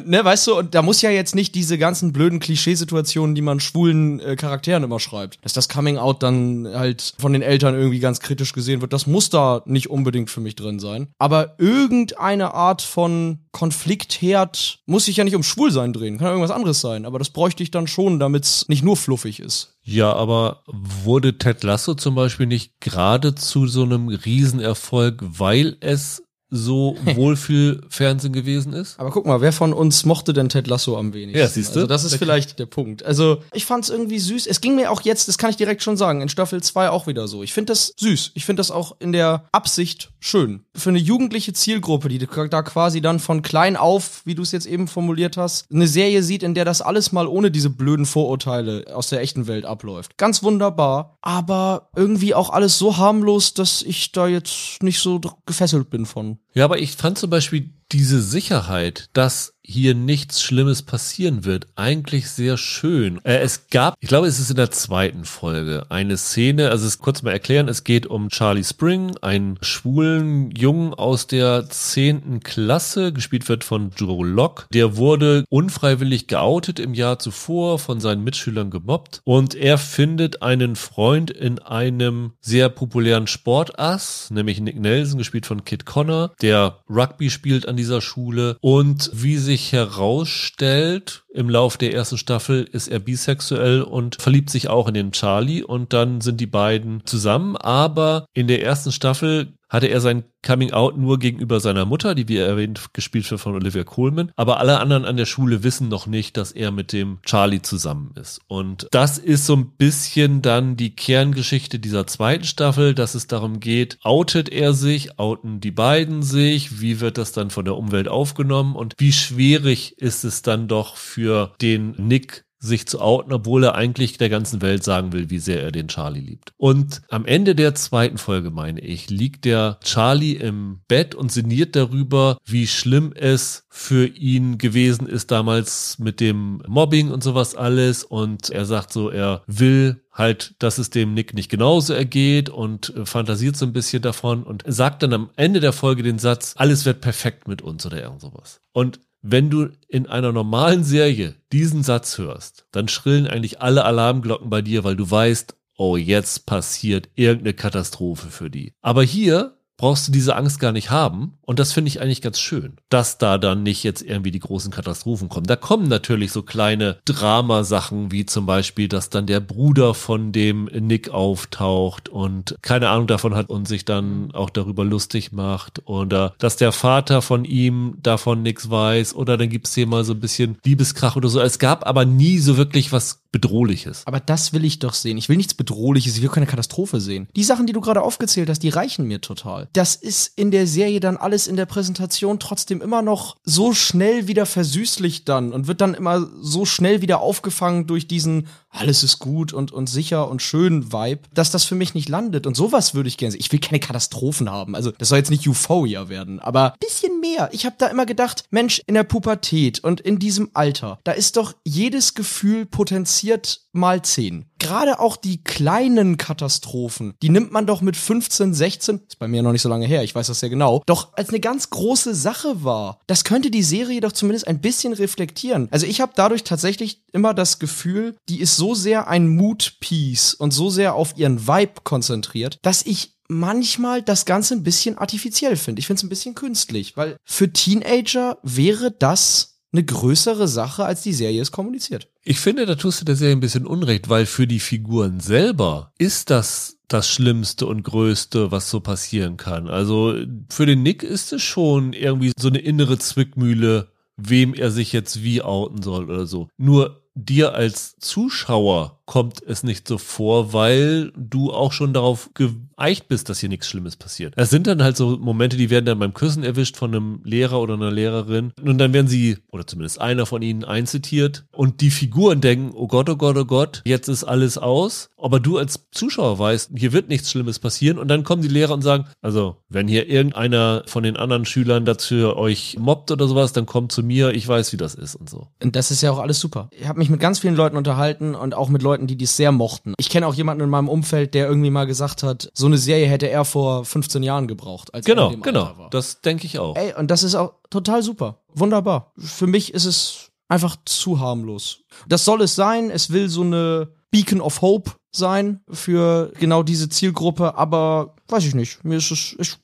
ne, weißt du, und da muss ja jetzt nicht diese ganzen blöden Klischeesituationen, die man schwulen äh, Charakteren immer schreibt, dass das Coming Out dann halt von den Eltern irgendwie ganz kritisch gesehen wird. Das muss da nicht unbedingt für mich drin sein. Aber irgendeine Art von Konfliktherd muss sich ja nicht um Schwulsein drehen, kann ja irgendwas anderes sein. Aber das bräuchte ich dann schon, damit es nicht nur fluffig ist. Ja, aber wurde Ted Lasso zum Beispiel nicht gerade zu so einem Riesenerfolg, weil es so Wohlfühlfernsehen gewesen ist? Aber guck mal, wer von uns mochte denn Ted Lasso am wenigsten? Ja, siehst du? Also das ist vielleicht der Punkt. Also ich fand's irgendwie süß. Es ging mir auch jetzt, das kann ich direkt schon sagen, in Staffel 2 auch wieder so. Ich finde das süß. Ich finde das auch in der Absicht schön. Für eine jugendliche Zielgruppe, die da quasi dann von klein auf, wie du es jetzt eben formuliert hast, eine Serie sieht, in der das alles mal ohne diese blöden Vorurteile aus der echten Welt abläuft. Ganz wunderbar, aber irgendwie auch alles so harmlos, dass ich da jetzt nicht so gefesselt bin von. Ja, aber ich fand zum Beispiel diese Sicherheit, dass hier nichts Schlimmes passieren wird. Eigentlich sehr schön. Äh, es gab, ich glaube, es ist in der zweiten Folge, eine Szene, also es kurz mal erklären, es geht um Charlie Spring, einen schwulen Jungen aus der zehnten Klasse, gespielt wird von Joe Locke. Der wurde unfreiwillig geoutet im Jahr zuvor, von seinen Mitschülern gemobbt und er findet einen Freund in einem sehr populären Sportass, nämlich Nick Nelson, gespielt von Kid Connor, der Rugby spielt an dieser Schule und wie sich sich herausstellt, im Lauf der ersten Staffel ist er bisexuell und verliebt sich auch in den Charlie und dann sind die beiden zusammen, aber in der ersten Staffel hatte er sein Coming Out nur gegenüber seiner Mutter, die wie erwähnt gespielt wird von Olivia Coleman. Aber alle anderen an der Schule wissen noch nicht, dass er mit dem Charlie zusammen ist. Und das ist so ein bisschen dann die Kerngeschichte dieser zweiten Staffel, dass es darum geht, outet er sich, outen die beiden sich, wie wird das dann von der Umwelt aufgenommen und wie schwierig ist es dann doch für den Nick sich zu outen, obwohl er eigentlich der ganzen Welt sagen will, wie sehr er den Charlie liebt. Und am Ende der zweiten Folge, meine ich, liegt der Charlie im Bett und sinniert darüber, wie schlimm es für ihn gewesen ist damals mit dem Mobbing und sowas alles. Und er sagt so, er will halt, dass es dem Nick nicht genauso ergeht und fantasiert so ein bisschen davon und sagt dann am Ende der Folge den Satz, alles wird perfekt mit uns oder irgend sowas. Und wenn du in einer normalen Serie diesen Satz hörst, dann schrillen eigentlich alle Alarmglocken bei dir, weil du weißt, oh, jetzt passiert irgendeine Katastrophe für die. Aber hier brauchst du diese Angst gar nicht haben. Und das finde ich eigentlich ganz schön, dass da dann nicht jetzt irgendwie die großen Katastrophen kommen. Da kommen natürlich so kleine Dramasachen, wie zum Beispiel, dass dann der Bruder von dem Nick auftaucht und keine Ahnung davon hat und sich dann auch darüber lustig macht. Oder dass der Vater von ihm davon nichts weiß. Oder dann gibt es hier mal so ein bisschen Liebeskrach oder so. Es gab aber nie so wirklich was Bedrohliches. Aber das will ich doch sehen. Ich will nichts Bedrohliches, ich will keine Katastrophe sehen. Die Sachen, die du gerade aufgezählt hast, die reichen mir total. Das ist in der Serie dann alles in der Präsentation trotzdem immer noch so schnell wieder versüßlicht dann und wird dann immer so schnell wieder aufgefangen durch diesen alles ist gut und, und sicher und schön Vibe, dass das für mich nicht landet. Und sowas würde ich gerne sehen. Ich will keine Katastrophen haben. Also, das soll jetzt nicht Euphoria werden, aber bisschen mehr. Ich habe da immer gedacht, Mensch, in der Pubertät und in diesem Alter, da ist doch jedes Gefühl potenziert mal zehn. Gerade auch die kleinen Katastrophen, die nimmt man doch mit 15, 16, ist bei mir noch nicht so lange her, ich weiß das sehr genau, doch als eine ganz große Sache war. Das könnte die Serie doch zumindest ein bisschen reflektieren. Also ich habe dadurch tatsächlich immer das Gefühl, die ist so sehr ein Mood-Piece und so sehr auf ihren Vibe konzentriert, dass ich manchmal das Ganze ein bisschen artifiziell finde. Ich finde es ein bisschen künstlich, weil für Teenager wäre das eine größere Sache, als die Serie es kommuniziert. Ich finde, da tust du der Serie ein bisschen Unrecht, weil für die Figuren selber ist das das Schlimmste und Größte, was so passieren kann. Also für den Nick ist es schon irgendwie so eine innere Zwickmühle, wem er sich jetzt wie outen soll oder so. Nur dir als Zuschauer kommt es nicht so vor, weil du auch schon darauf geeicht bist, dass hier nichts Schlimmes passiert. Es sind dann halt so Momente, die werden dann beim Küssen erwischt von einem Lehrer oder einer Lehrerin und dann werden sie, oder zumindest einer von ihnen, einzitiert und die Figuren denken, oh Gott, oh Gott, oh Gott, jetzt ist alles aus. Aber du als Zuschauer weißt, hier wird nichts Schlimmes passieren und dann kommen die Lehrer und sagen, also wenn hier irgendeiner von den anderen Schülern dazu euch mobbt oder sowas, dann kommt zu mir, ich weiß, wie das ist und so. Und das ist ja auch alles super. Ich habe mich mit ganz vielen Leuten unterhalten und auch mit Leuten, Leuten, die dies sehr mochten. Ich kenne auch jemanden in meinem Umfeld, der irgendwie mal gesagt hat, so eine Serie hätte er vor 15 Jahren gebraucht. Als genau, er genau. Das denke ich auch. Ey, und das ist auch total super. Wunderbar. Für mich ist es einfach zu harmlos. Das soll es sein. Es will so eine Beacon of Hope sein für genau diese Zielgruppe, aber weiß ich nicht. Mir ist es, ich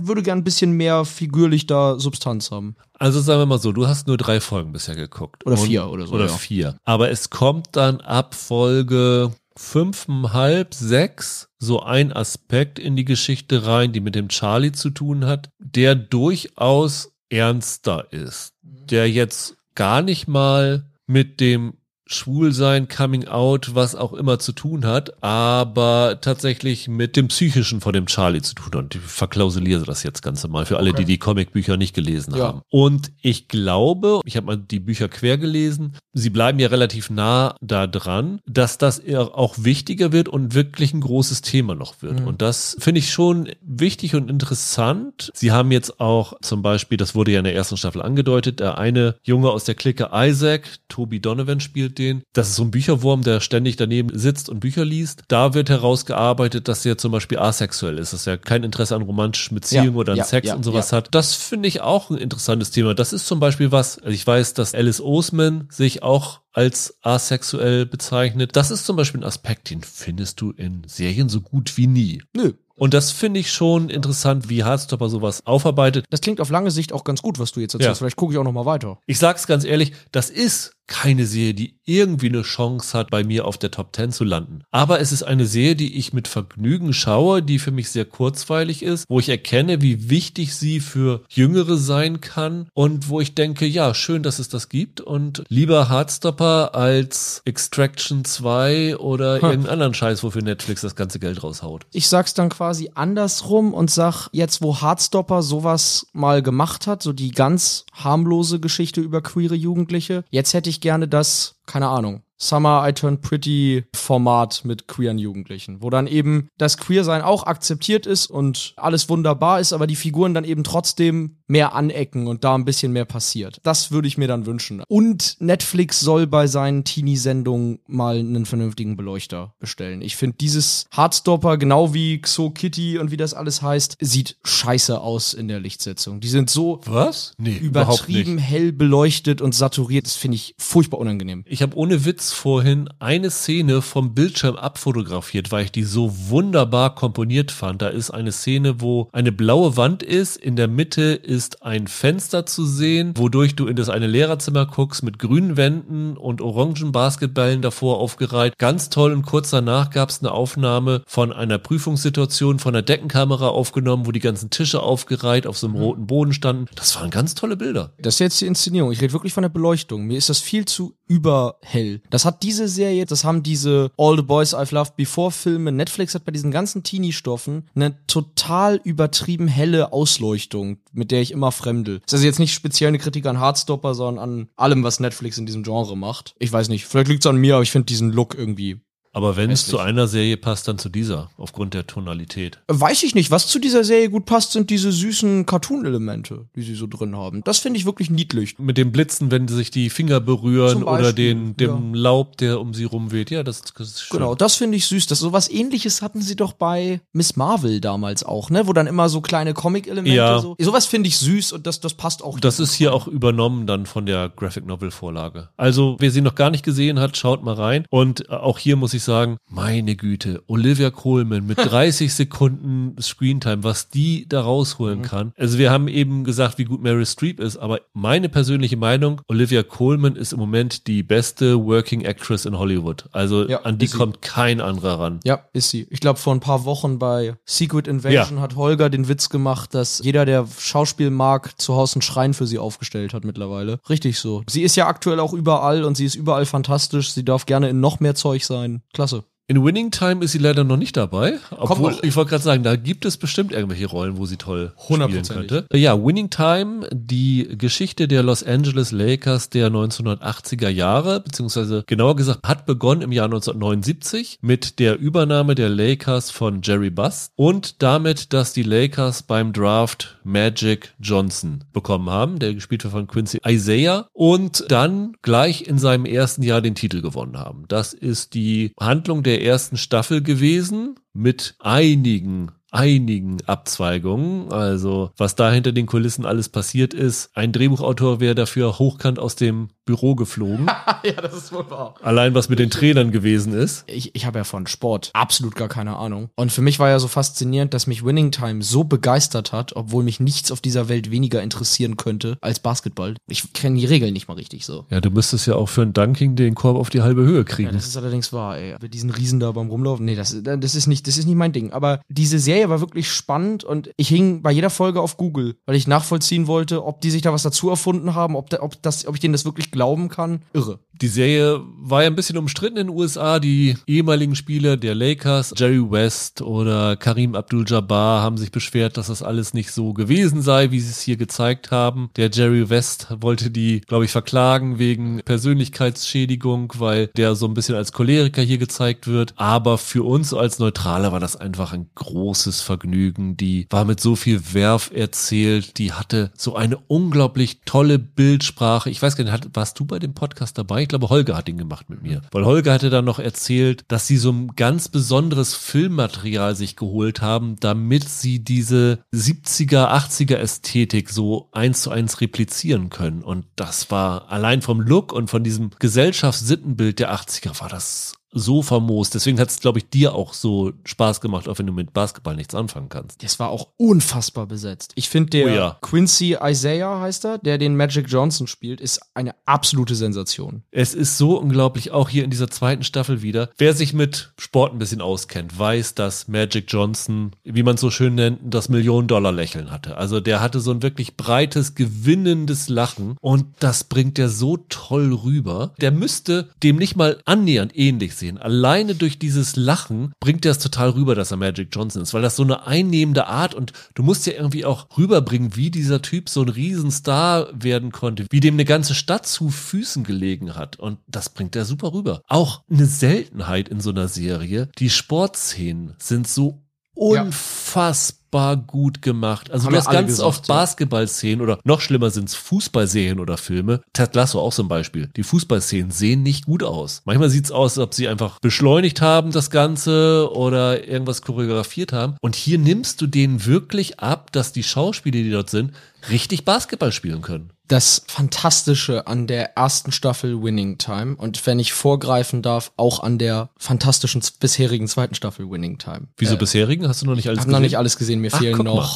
würde gern ein bisschen mehr figürlich da Substanz haben. Also sagen wir mal so, du hast nur drei Folgen bisher geguckt. Oder vier oder so. Oder ja. vier. Aber es kommt dann ab Folge fünfeinhalb, sechs so ein Aspekt in die Geschichte rein, die mit dem Charlie zu tun hat, der durchaus ernster ist. Der jetzt gar nicht mal mit dem Schwulsein, Coming Out, was auch immer zu tun hat, aber tatsächlich mit dem Psychischen von dem Charlie zu tun hat. Und ich verklausuliere das jetzt Ganze mal für alle, Okay. die die Comicbücher nicht gelesen Ja. haben. Und ich glaube, ich habe mal die Bücher quer gelesen, sie bleiben ja relativ nah da dran, dass das auch wichtiger wird und wirklich ein großes Thema noch wird. Mhm. Und das finde ich schon wichtig und interessant. Sie haben jetzt auch zum Beispiel, das wurde ja in der ersten Staffel angedeutet, der eine Junge aus der Clique Isaac, Toby Donovan spielt den. Das ist so ein Bücherwurm, der ständig daneben sitzt und Bücher liest. Da wird herausgearbeitet, dass er zum Beispiel asexuell ist, dass er kein Interesse an romantischen Beziehungen Ja, oder an ja, Sex ja, und sowas hat. Das finde ich auch ein interessantes Thema. Das ist zum Beispiel was, also ich weiß, dass Alice Oseman sich auch als asexuell bezeichnet. Das ist zum Beispiel ein Aspekt, den findest du in Serien so gut wie nie. Nö. Und das finde ich schon interessant, wie Hardstopper sowas aufarbeitet. Das klingt auf lange Sicht auch ganz gut, was du jetzt erzählst. Ja. Vielleicht gucke ich auch noch mal weiter. Ich sag's ganz ehrlich, das ist keine Serie, die irgendwie eine Chance hat, bei mir auf der Top 10 zu landen. Aber es ist eine Serie, die ich mit Vergnügen schaue, die für mich sehr kurzweilig ist, wo ich erkenne, wie wichtig sie für Jüngere sein kann und wo ich denke, ja, schön, dass es das gibt und lieber Hardstopper als Extraction 2 oder Ha. irgendeinen anderen Scheiß, wofür Netflix das ganze Geld raushaut. Ich sag's dann quasi andersrum und sag, jetzt wo Hardstopper sowas mal gemacht hat, so die ganz harmlose Geschichte über queere Jugendliche, jetzt hätte ich gerne das, keine Ahnung, Summer I Turn Pretty Format mit queeren Jugendlichen, wo dann eben das Queersein auch akzeptiert ist und alles wunderbar ist, aber die Figuren dann eben trotzdem mehr anecken und da ein bisschen mehr passiert. Das würde ich mir dann wünschen. Und Netflix soll bei seinen Teenie-Sendungen mal einen vernünftigen Beleuchter bestellen. Ich finde dieses Hardstopper, genau wie Xo Kitty und wie das alles heißt, sieht scheiße aus in der Lichtsetzung. Die sind so Was? Nee, überhaupt nicht. übertrieben hell beleuchtet und saturiert. Das finde ich furchtbar unangenehm. Ich habe ohne Witz vorhin eine Szene vom Bildschirm abfotografiert, weil ich die so wunderbar komponiert fand. Da ist eine Szene, wo eine blaue Wand ist, in der Mitte ist ein Fenster zu sehen, wodurch du in das eine Lehrerzimmer guckst mit grünen Wänden und orangen Basketballen davor aufgereiht. Ganz toll und kurz danach gab es eine Aufnahme von einer Prüfungssituation von der Deckenkamera aufgenommen, wo die ganzen Tische aufgereiht auf so einem roten Boden standen. Das waren ganz tolle Bilder. Das ist jetzt die Inszenierung. Ich rede wirklich von der Beleuchtung. Mir ist das viel zu überhell. Das hat diese Serie, das haben diese All the Boys I've Loved Before Filme. Netflix hat bei diesen ganzen Teenie-Stoffen eine total übertrieben helle Ausleuchtung, mit der ich immer fremdel. Das ist also jetzt nicht speziell eine Kritik an Hardstopper, sondern an allem, was Netflix in diesem Genre macht. Ich weiß nicht, vielleicht liegt es an mir, aber ich finde diesen Look irgendwie Aber wenn es zu einer Serie passt, dann zu dieser, aufgrund der Tonalität. Weiß ich nicht. Was zu dieser Serie gut passt, sind diese süßen Cartoon-Elemente, die sie so drin haben. Das finde ich wirklich niedlich. Mit dem Blitzen, wenn sich die Finger berühren oder den, dem Laub, der um sie rumweht. Ja, das, das ist schön. Genau, das finde ich süß. Das sowas ähnliches hatten sie doch bei Miss Marvel damals auch, ne? Wo dann immer so kleine Comic-Elemente Ja. so. Sowas finde ich süß und das, das passt auch. Das ist hier auch übernommen dann von der Graphic Novel Vorlage. Also, wer sie noch gar nicht gesehen hat, schaut mal rein. Und äh, auch hier muss ich sagen, meine Güte, Olivia Colman mit 30 Sekunden Screentime, was die da rausholen Mhm. kann. Also, wir haben eben gesagt, wie gut Meryl Streep ist, aber meine persönliche Meinung, Olivia Colman ist im Moment die beste Working Actress in Hollywood. Also, Ja, an die ist sie. kommt kein anderer ran. Ja, ist sie. Ich glaube, vor ein paar Wochen bei Secret Invasion hat Holger den Witz gemacht, dass jeder, der Schauspiel mag, zu Hause einen Schrein für sie aufgestellt hat mittlerweile. Richtig so. Sie ist ja aktuell auch überall und sie ist überall fantastisch. Sie darf gerne in noch mehr Zeug sein. Klasse. In Winning Time ist sie leider noch nicht dabei. Obwohl, ich wollte gerade sagen, da gibt es bestimmt irgendwelche Rollen, wo sie toll spielen könnte. Ja, Winning Time, die Geschichte der Los Angeles Lakers der 1980er Jahre, beziehungsweise genauer gesagt, hat begonnen im Jahr 1979 mit der Übernahme der Lakers von Jerry Buss und damit, dass die Lakers beim Draft Magic Johnson bekommen haben, der gespielt wird von Quincy Isaiah und dann gleich in seinem ersten Jahr den Titel gewonnen haben. Das ist die Handlung der ersten Staffel gewesen mit einigen einigen Abzweigungen, also was da hinter den Kulissen alles passiert ist. Ein Drehbuchautor wäre dafür hochkant aus dem Büro geflogen. ja, das ist wohl wahr. Allein was mit den Trainern gewesen ist. ich, ich habe ja von Sport absolut gar keine Ahnung. Und für mich war ja so faszinierend, dass mich Winning Time so begeistert hat, obwohl mich nichts auf dieser Welt weniger interessieren könnte als Basketball. Ich kenne die Regeln nicht mal richtig so. Ja, du müsstest ja auch für ein Dunking den Korb auf die halbe Höhe Ja, kriegen. das ist allerdings wahr, ey. Mit diesen Riesen da beim Rumlaufen. Nee, das, das ist nicht, das ist nicht mein Ding. Aber diese Serie Serie war wirklich spannend und ich hing bei jeder Folge auf Google, weil ich nachvollziehen wollte, ob die sich da was dazu erfunden haben, ob, da, ob, das, ob ich denen das wirklich glauben kann. Irre. Die Serie war ja ein bisschen umstritten in den USA. Die ehemaligen Spieler der Lakers, Jerry West oder Karim Abdul-Jabbar, haben sich beschwert, dass das alles nicht so gewesen sei, wie sie es hier gezeigt haben. Der Jerry West wollte die, glaube ich, verklagen wegen Persönlichkeitsschädigung, weil der so ein bisschen als Choleriker hier gezeigt wird. Aber für uns als Neutraler war das einfach ein großes Vergnügen. Die war mit so viel Werf erzählt. Die hatte so eine unglaublich tolle Bildsprache. Ich weiß gar nicht, warst du bei dem Podcast dabei? Ich glaube, Holger hat ihn gemacht mit mir. Weil Holger hatte dann noch erzählt, dass sie so ein ganz besonderes Filmmaterial sich geholt haben, damit sie diese 70er, 80er Ästhetik so eins zu eins replizieren können. Und das war allein vom Look und von diesem Gesellschaftssittenbild der 80er war das so famos. Deswegen hat es, glaube ich, dir auch so Spaß gemacht, auch wenn du mit Basketball nichts anfangen kannst. Das war auch unfassbar besetzt. Ich finde, der Oh ja. Quincy Isaiah heißt er, der den Magic Johnson spielt, ist eine absolute Sensation. Es ist so unglaublich, auch hier in dieser zweiten Staffel wieder. Wer sich mit Sport ein bisschen auskennt, weiß, dass Magic Johnson, wie man es so schön nennt, das Millionen-Dollar-Lächeln hatte. Also der hatte so ein wirklich breites, gewinnendes Lachen und das bringt er so toll rüber. Der müsste dem nicht mal annähernd ähnlich sehen. Alleine durch dieses Lachen bringt er es total rüber, dass er Magic Johnson ist, weil das so eine einnehmende Art und du musst ja irgendwie auch rüberbringen, wie dieser Typ so ein Riesenstar werden konnte, wie dem eine ganze Stadt zu Füßen gelegen hat und das bringt er super rüber. Auch eine Seltenheit in so einer Serie. Die Sportszenen sind so unfassbar gut gemacht. Also Haben du ja hast ganz gesagt, oft ja. Basketballszenen oder noch schlimmer sind es Fußballserien oder Filme. Ted Lasso auch so ein Beispiel. Die Fußballszenen sehen nicht gut aus. Manchmal sieht es aus, als ob sie einfach beschleunigt haben das Ganze oder irgendwas choreografiert haben. Und hier nimmst du denen wirklich ab, dass die Schauspieler, die dort sind, richtig Basketball spielen können. Das Fantastische an der ersten Staffel Winning Time und wenn ich vorgreifen darf, auch an der fantastischen bisherigen zweiten Staffel Winning Time. Wieso bisherigen? Hast du noch nicht alles Ich habe noch nicht alles gesehen, mir Ach, fehlen guck mal.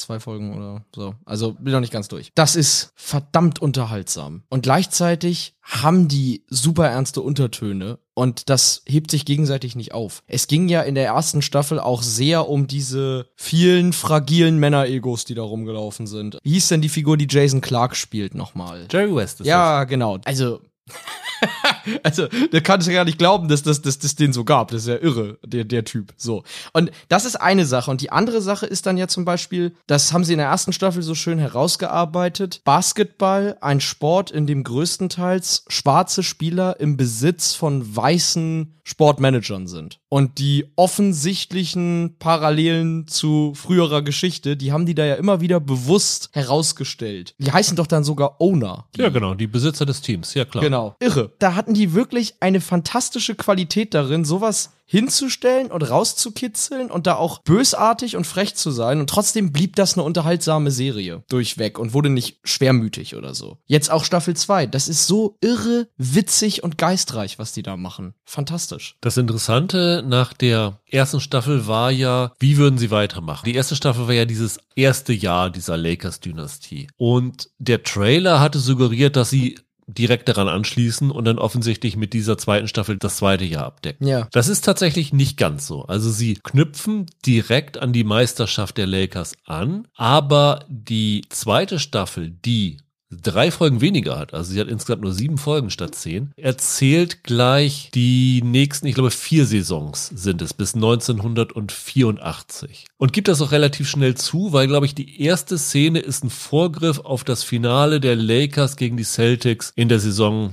Zwei Folgen oder so. Also bin noch nicht ganz durch. Das ist verdammt unterhaltsam. Und gleichzeitig haben die super ernste Untertöne und das hebt sich gegenseitig nicht auf. Es ging ja in der ersten Staffel auch sehr um diese vielen fragilen Männer-Egos, die da rumgelaufen sind. Wie hieß denn die Figur, die Jason Clark spielt nochmal? Jerry West ist Ja, genau. Also. also, da kannst du gar nicht glauben, dass das, dass das den so gab. Das ist ja irre, der, der Typ. So. Und das ist eine Sache. Und die andere Sache ist dann ja zum Beispiel, das haben sie in der ersten Staffel so schön herausgearbeitet. Basketball, ein Sport, in dem größtenteils schwarze Spieler im Besitz von weißen Sportmanagern sind. Und die offensichtlichen Parallelen zu früherer Geschichte, die haben die da ja immer wieder bewusst herausgestellt. Die heißen doch dann sogar Owner. Ja, genau. Die Besitzer des Teams. Ja, klar. Genau. Irre. Da hatten die wirklich eine fantastische Qualität darin, sowas hinzustellen und rauszukitzeln und da auch bösartig und frech zu sein. Und trotzdem blieb das eine unterhaltsame Serie durchweg und wurde nicht schwermütig oder so. Jetzt auch Staffel 2. Das ist so irre, witzig und geistreich, was die da machen. Fantastisch. Das Interessante nach der ersten Staffel war ja, wie würden sie weitermachen? Die erste Staffel war ja dieses erste Jahr dieser Lakers-Dynastie. Und der Trailer hatte suggeriert, dass sie direkt daran anschließen und dann offensichtlich mit dieser zweiten Staffel das zweite Jahr abdecken. Ja. Das ist tatsächlich nicht ganz so. Also sie knüpfen direkt an die Meisterschaft der Lakers an, aber die zweite Staffel, die drei Folgen weniger hat, also sie hat insgesamt nur sieben Folgen statt zehn, erzählt gleich die nächsten, ich glaube vier Saisons sind es, bis 1984. Und gibt das auch relativ schnell zu, weil, glaube ich, die erste Szene ist ein Vorgriff auf das Finale der Lakers gegen die Celtics in der Saison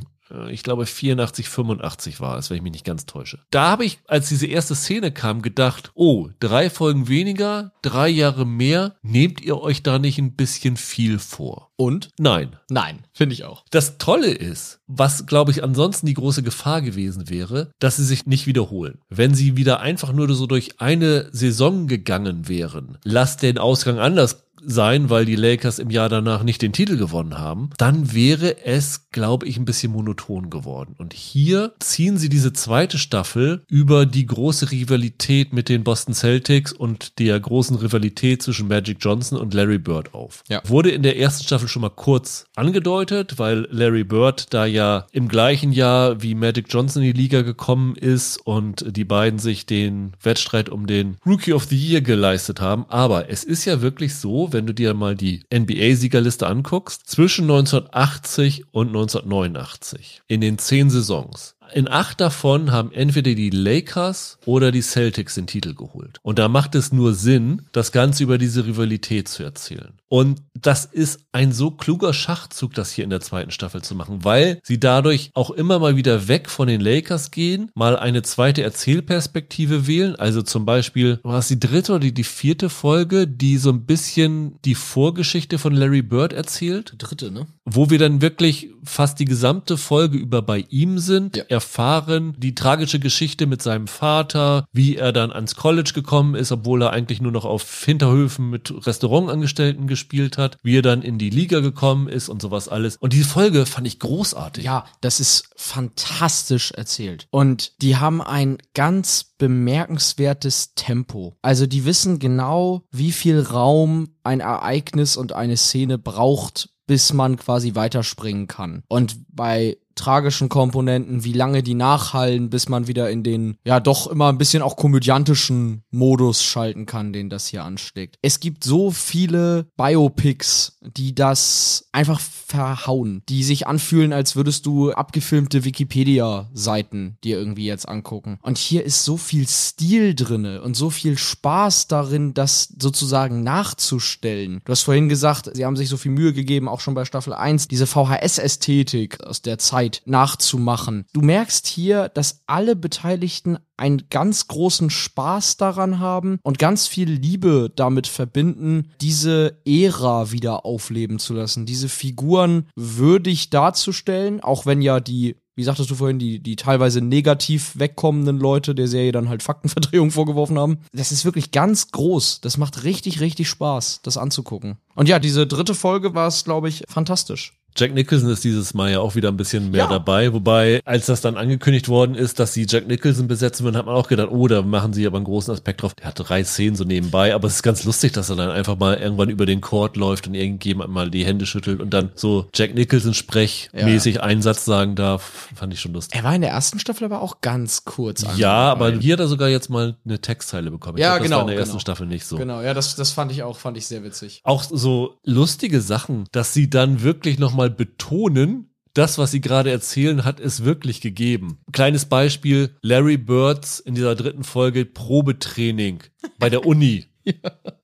ich glaube 84, 85 war es, wenn ich mich nicht ganz täusche. Da habe ich, als diese erste Szene kam, gedacht, oh, drei Folgen weniger, drei Jahre mehr, nehmt ihr euch da nicht ein bisschen viel vor? Und? Nein. Nein, finde ich auch. Das Tolle ist, was glaube ich ansonsten die große Gefahr gewesen wäre, dass sie sich nicht wiederholen. Wenn sie wieder einfach nur so durch eine Saison gegangen wären, lass den Ausgang anders sein, weil die Lakers im Jahr danach nicht den Titel gewonnen haben, dann wäre es, glaube ich, ein bisschen monoton geworden. Und hier ziehen sie diese zweite Staffel über die große Rivalität mit den Boston Celtics und der großen Rivalität zwischen Magic Johnson und Larry Bird auf. Ja. Wurde in der ersten Staffel schon mal kurz angedeutet, weil Larry Bird da ja im gleichen Jahr wie Magic Johnson in die Liga gekommen ist und die beiden sich den Wettstreit um den Rookie of the Year geleistet haben. Aber es ist ja wirklich so, wenn du dir mal die NBA-Siegerliste anguckst, zwischen 1980 und 1989 in den zehn Saisons in acht davon haben entweder die Lakers oder die Celtics den Titel geholt. Und da macht es nur Sinn, das Ganze über diese Rivalität zu erzählen. Und das ist ein so kluger Schachzug, das hier in der zweiten Staffel zu machen, weil sie dadurch auch immer mal wieder weg von den Lakers gehen, mal eine zweite Erzählperspektive wählen. Also zum Beispiel, war es die dritte oder die vierte Folge, die so ein bisschen die Vorgeschichte von Larry Bird erzählt? Dritte, ne? Wo wir dann wirklich fast die gesamte Folge über bei ihm sind. Ja erfahren die tragische Geschichte mit seinem Vater, wie er dann ans College gekommen ist, obwohl er eigentlich nur noch auf Hinterhöfen mit Restaurantangestellten gespielt hat, wie er dann in die Liga gekommen ist und sowas alles. Und diese Folge fand ich großartig. Ja, das ist fantastisch erzählt. Und die haben ein ganz bemerkenswertes Tempo. Also die wissen genau, wie viel Raum ein Ereignis und eine Szene braucht, bis man quasi weiterspringen kann. Und bei tragischen Komponenten, wie lange die nachhallen, bis man wieder in den, ja, doch immer ein bisschen auch komödiantischen Modus schalten kann, den das hier anschlägt. Es gibt so viele Biopics, die das einfach verhauen, die sich anfühlen, als würdest du abgefilmte Wikipedia-Seiten dir irgendwie jetzt angucken. Und hier ist so viel Stil drinne und so viel Spaß darin, das sozusagen nachzustellen. Du hast vorhin gesagt, sie haben sich so viel Mühe gegeben, auch schon bei Staffel 1, diese VHS-Ästhetik aus der Zeit Zeit nachzumachen. Du merkst hier, dass alle Beteiligten einen ganz großen Spaß daran haben und ganz viel Liebe damit verbinden, diese Ära wieder aufleben zu lassen, diese Figuren würdig darzustellen, auch wenn ja die wie sagtest du vorhin, die, die teilweise negativ wegkommenden Leute der Serie dann halt Faktenverdrehung vorgeworfen haben. Das ist wirklich ganz groß. Das macht richtig, richtig Spaß, das anzugucken. Und ja, diese dritte Folge war es, glaube ich, fantastisch. Jack Nicholson ist dieses Mal ja auch wieder ein bisschen mehr ja. dabei, wobei, als das dann angekündigt worden ist, dass sie Jack Nicholson besetzen würden, hat man auch gedacht, oh, da machen sie aber einen großen Aspekt drauf. Der hat drei Szenen so nebenbei, aber es ist ganz lustig, dass er dann einfach mal irgendwann über den Court läuft und irgendjemand mal die Hände schüttelt und dann so Jack Nicholson sprechmäßig ja. einen Satz sagen darf, fand ich schon lustig. Er war in der ersten Staffel aber auch ganz kurz. Ja, aber hier hat er sogar jetzt mal eine Textzeile bekommen. Ich ja, glaub, genau. Das war in der genau. ersten Staffel nicht so. Genau, ja, das, das fand ich auch, fand ich sehr witzig. Auch so lustige Sachen, dass sie dann wirklich nochmal betonen, das, was sie gerade erzählen, hat es wirklich gegeben. Kleines Beispiel, Larry Birds in dieser dritten Folge Probetraining bei der Uni. ja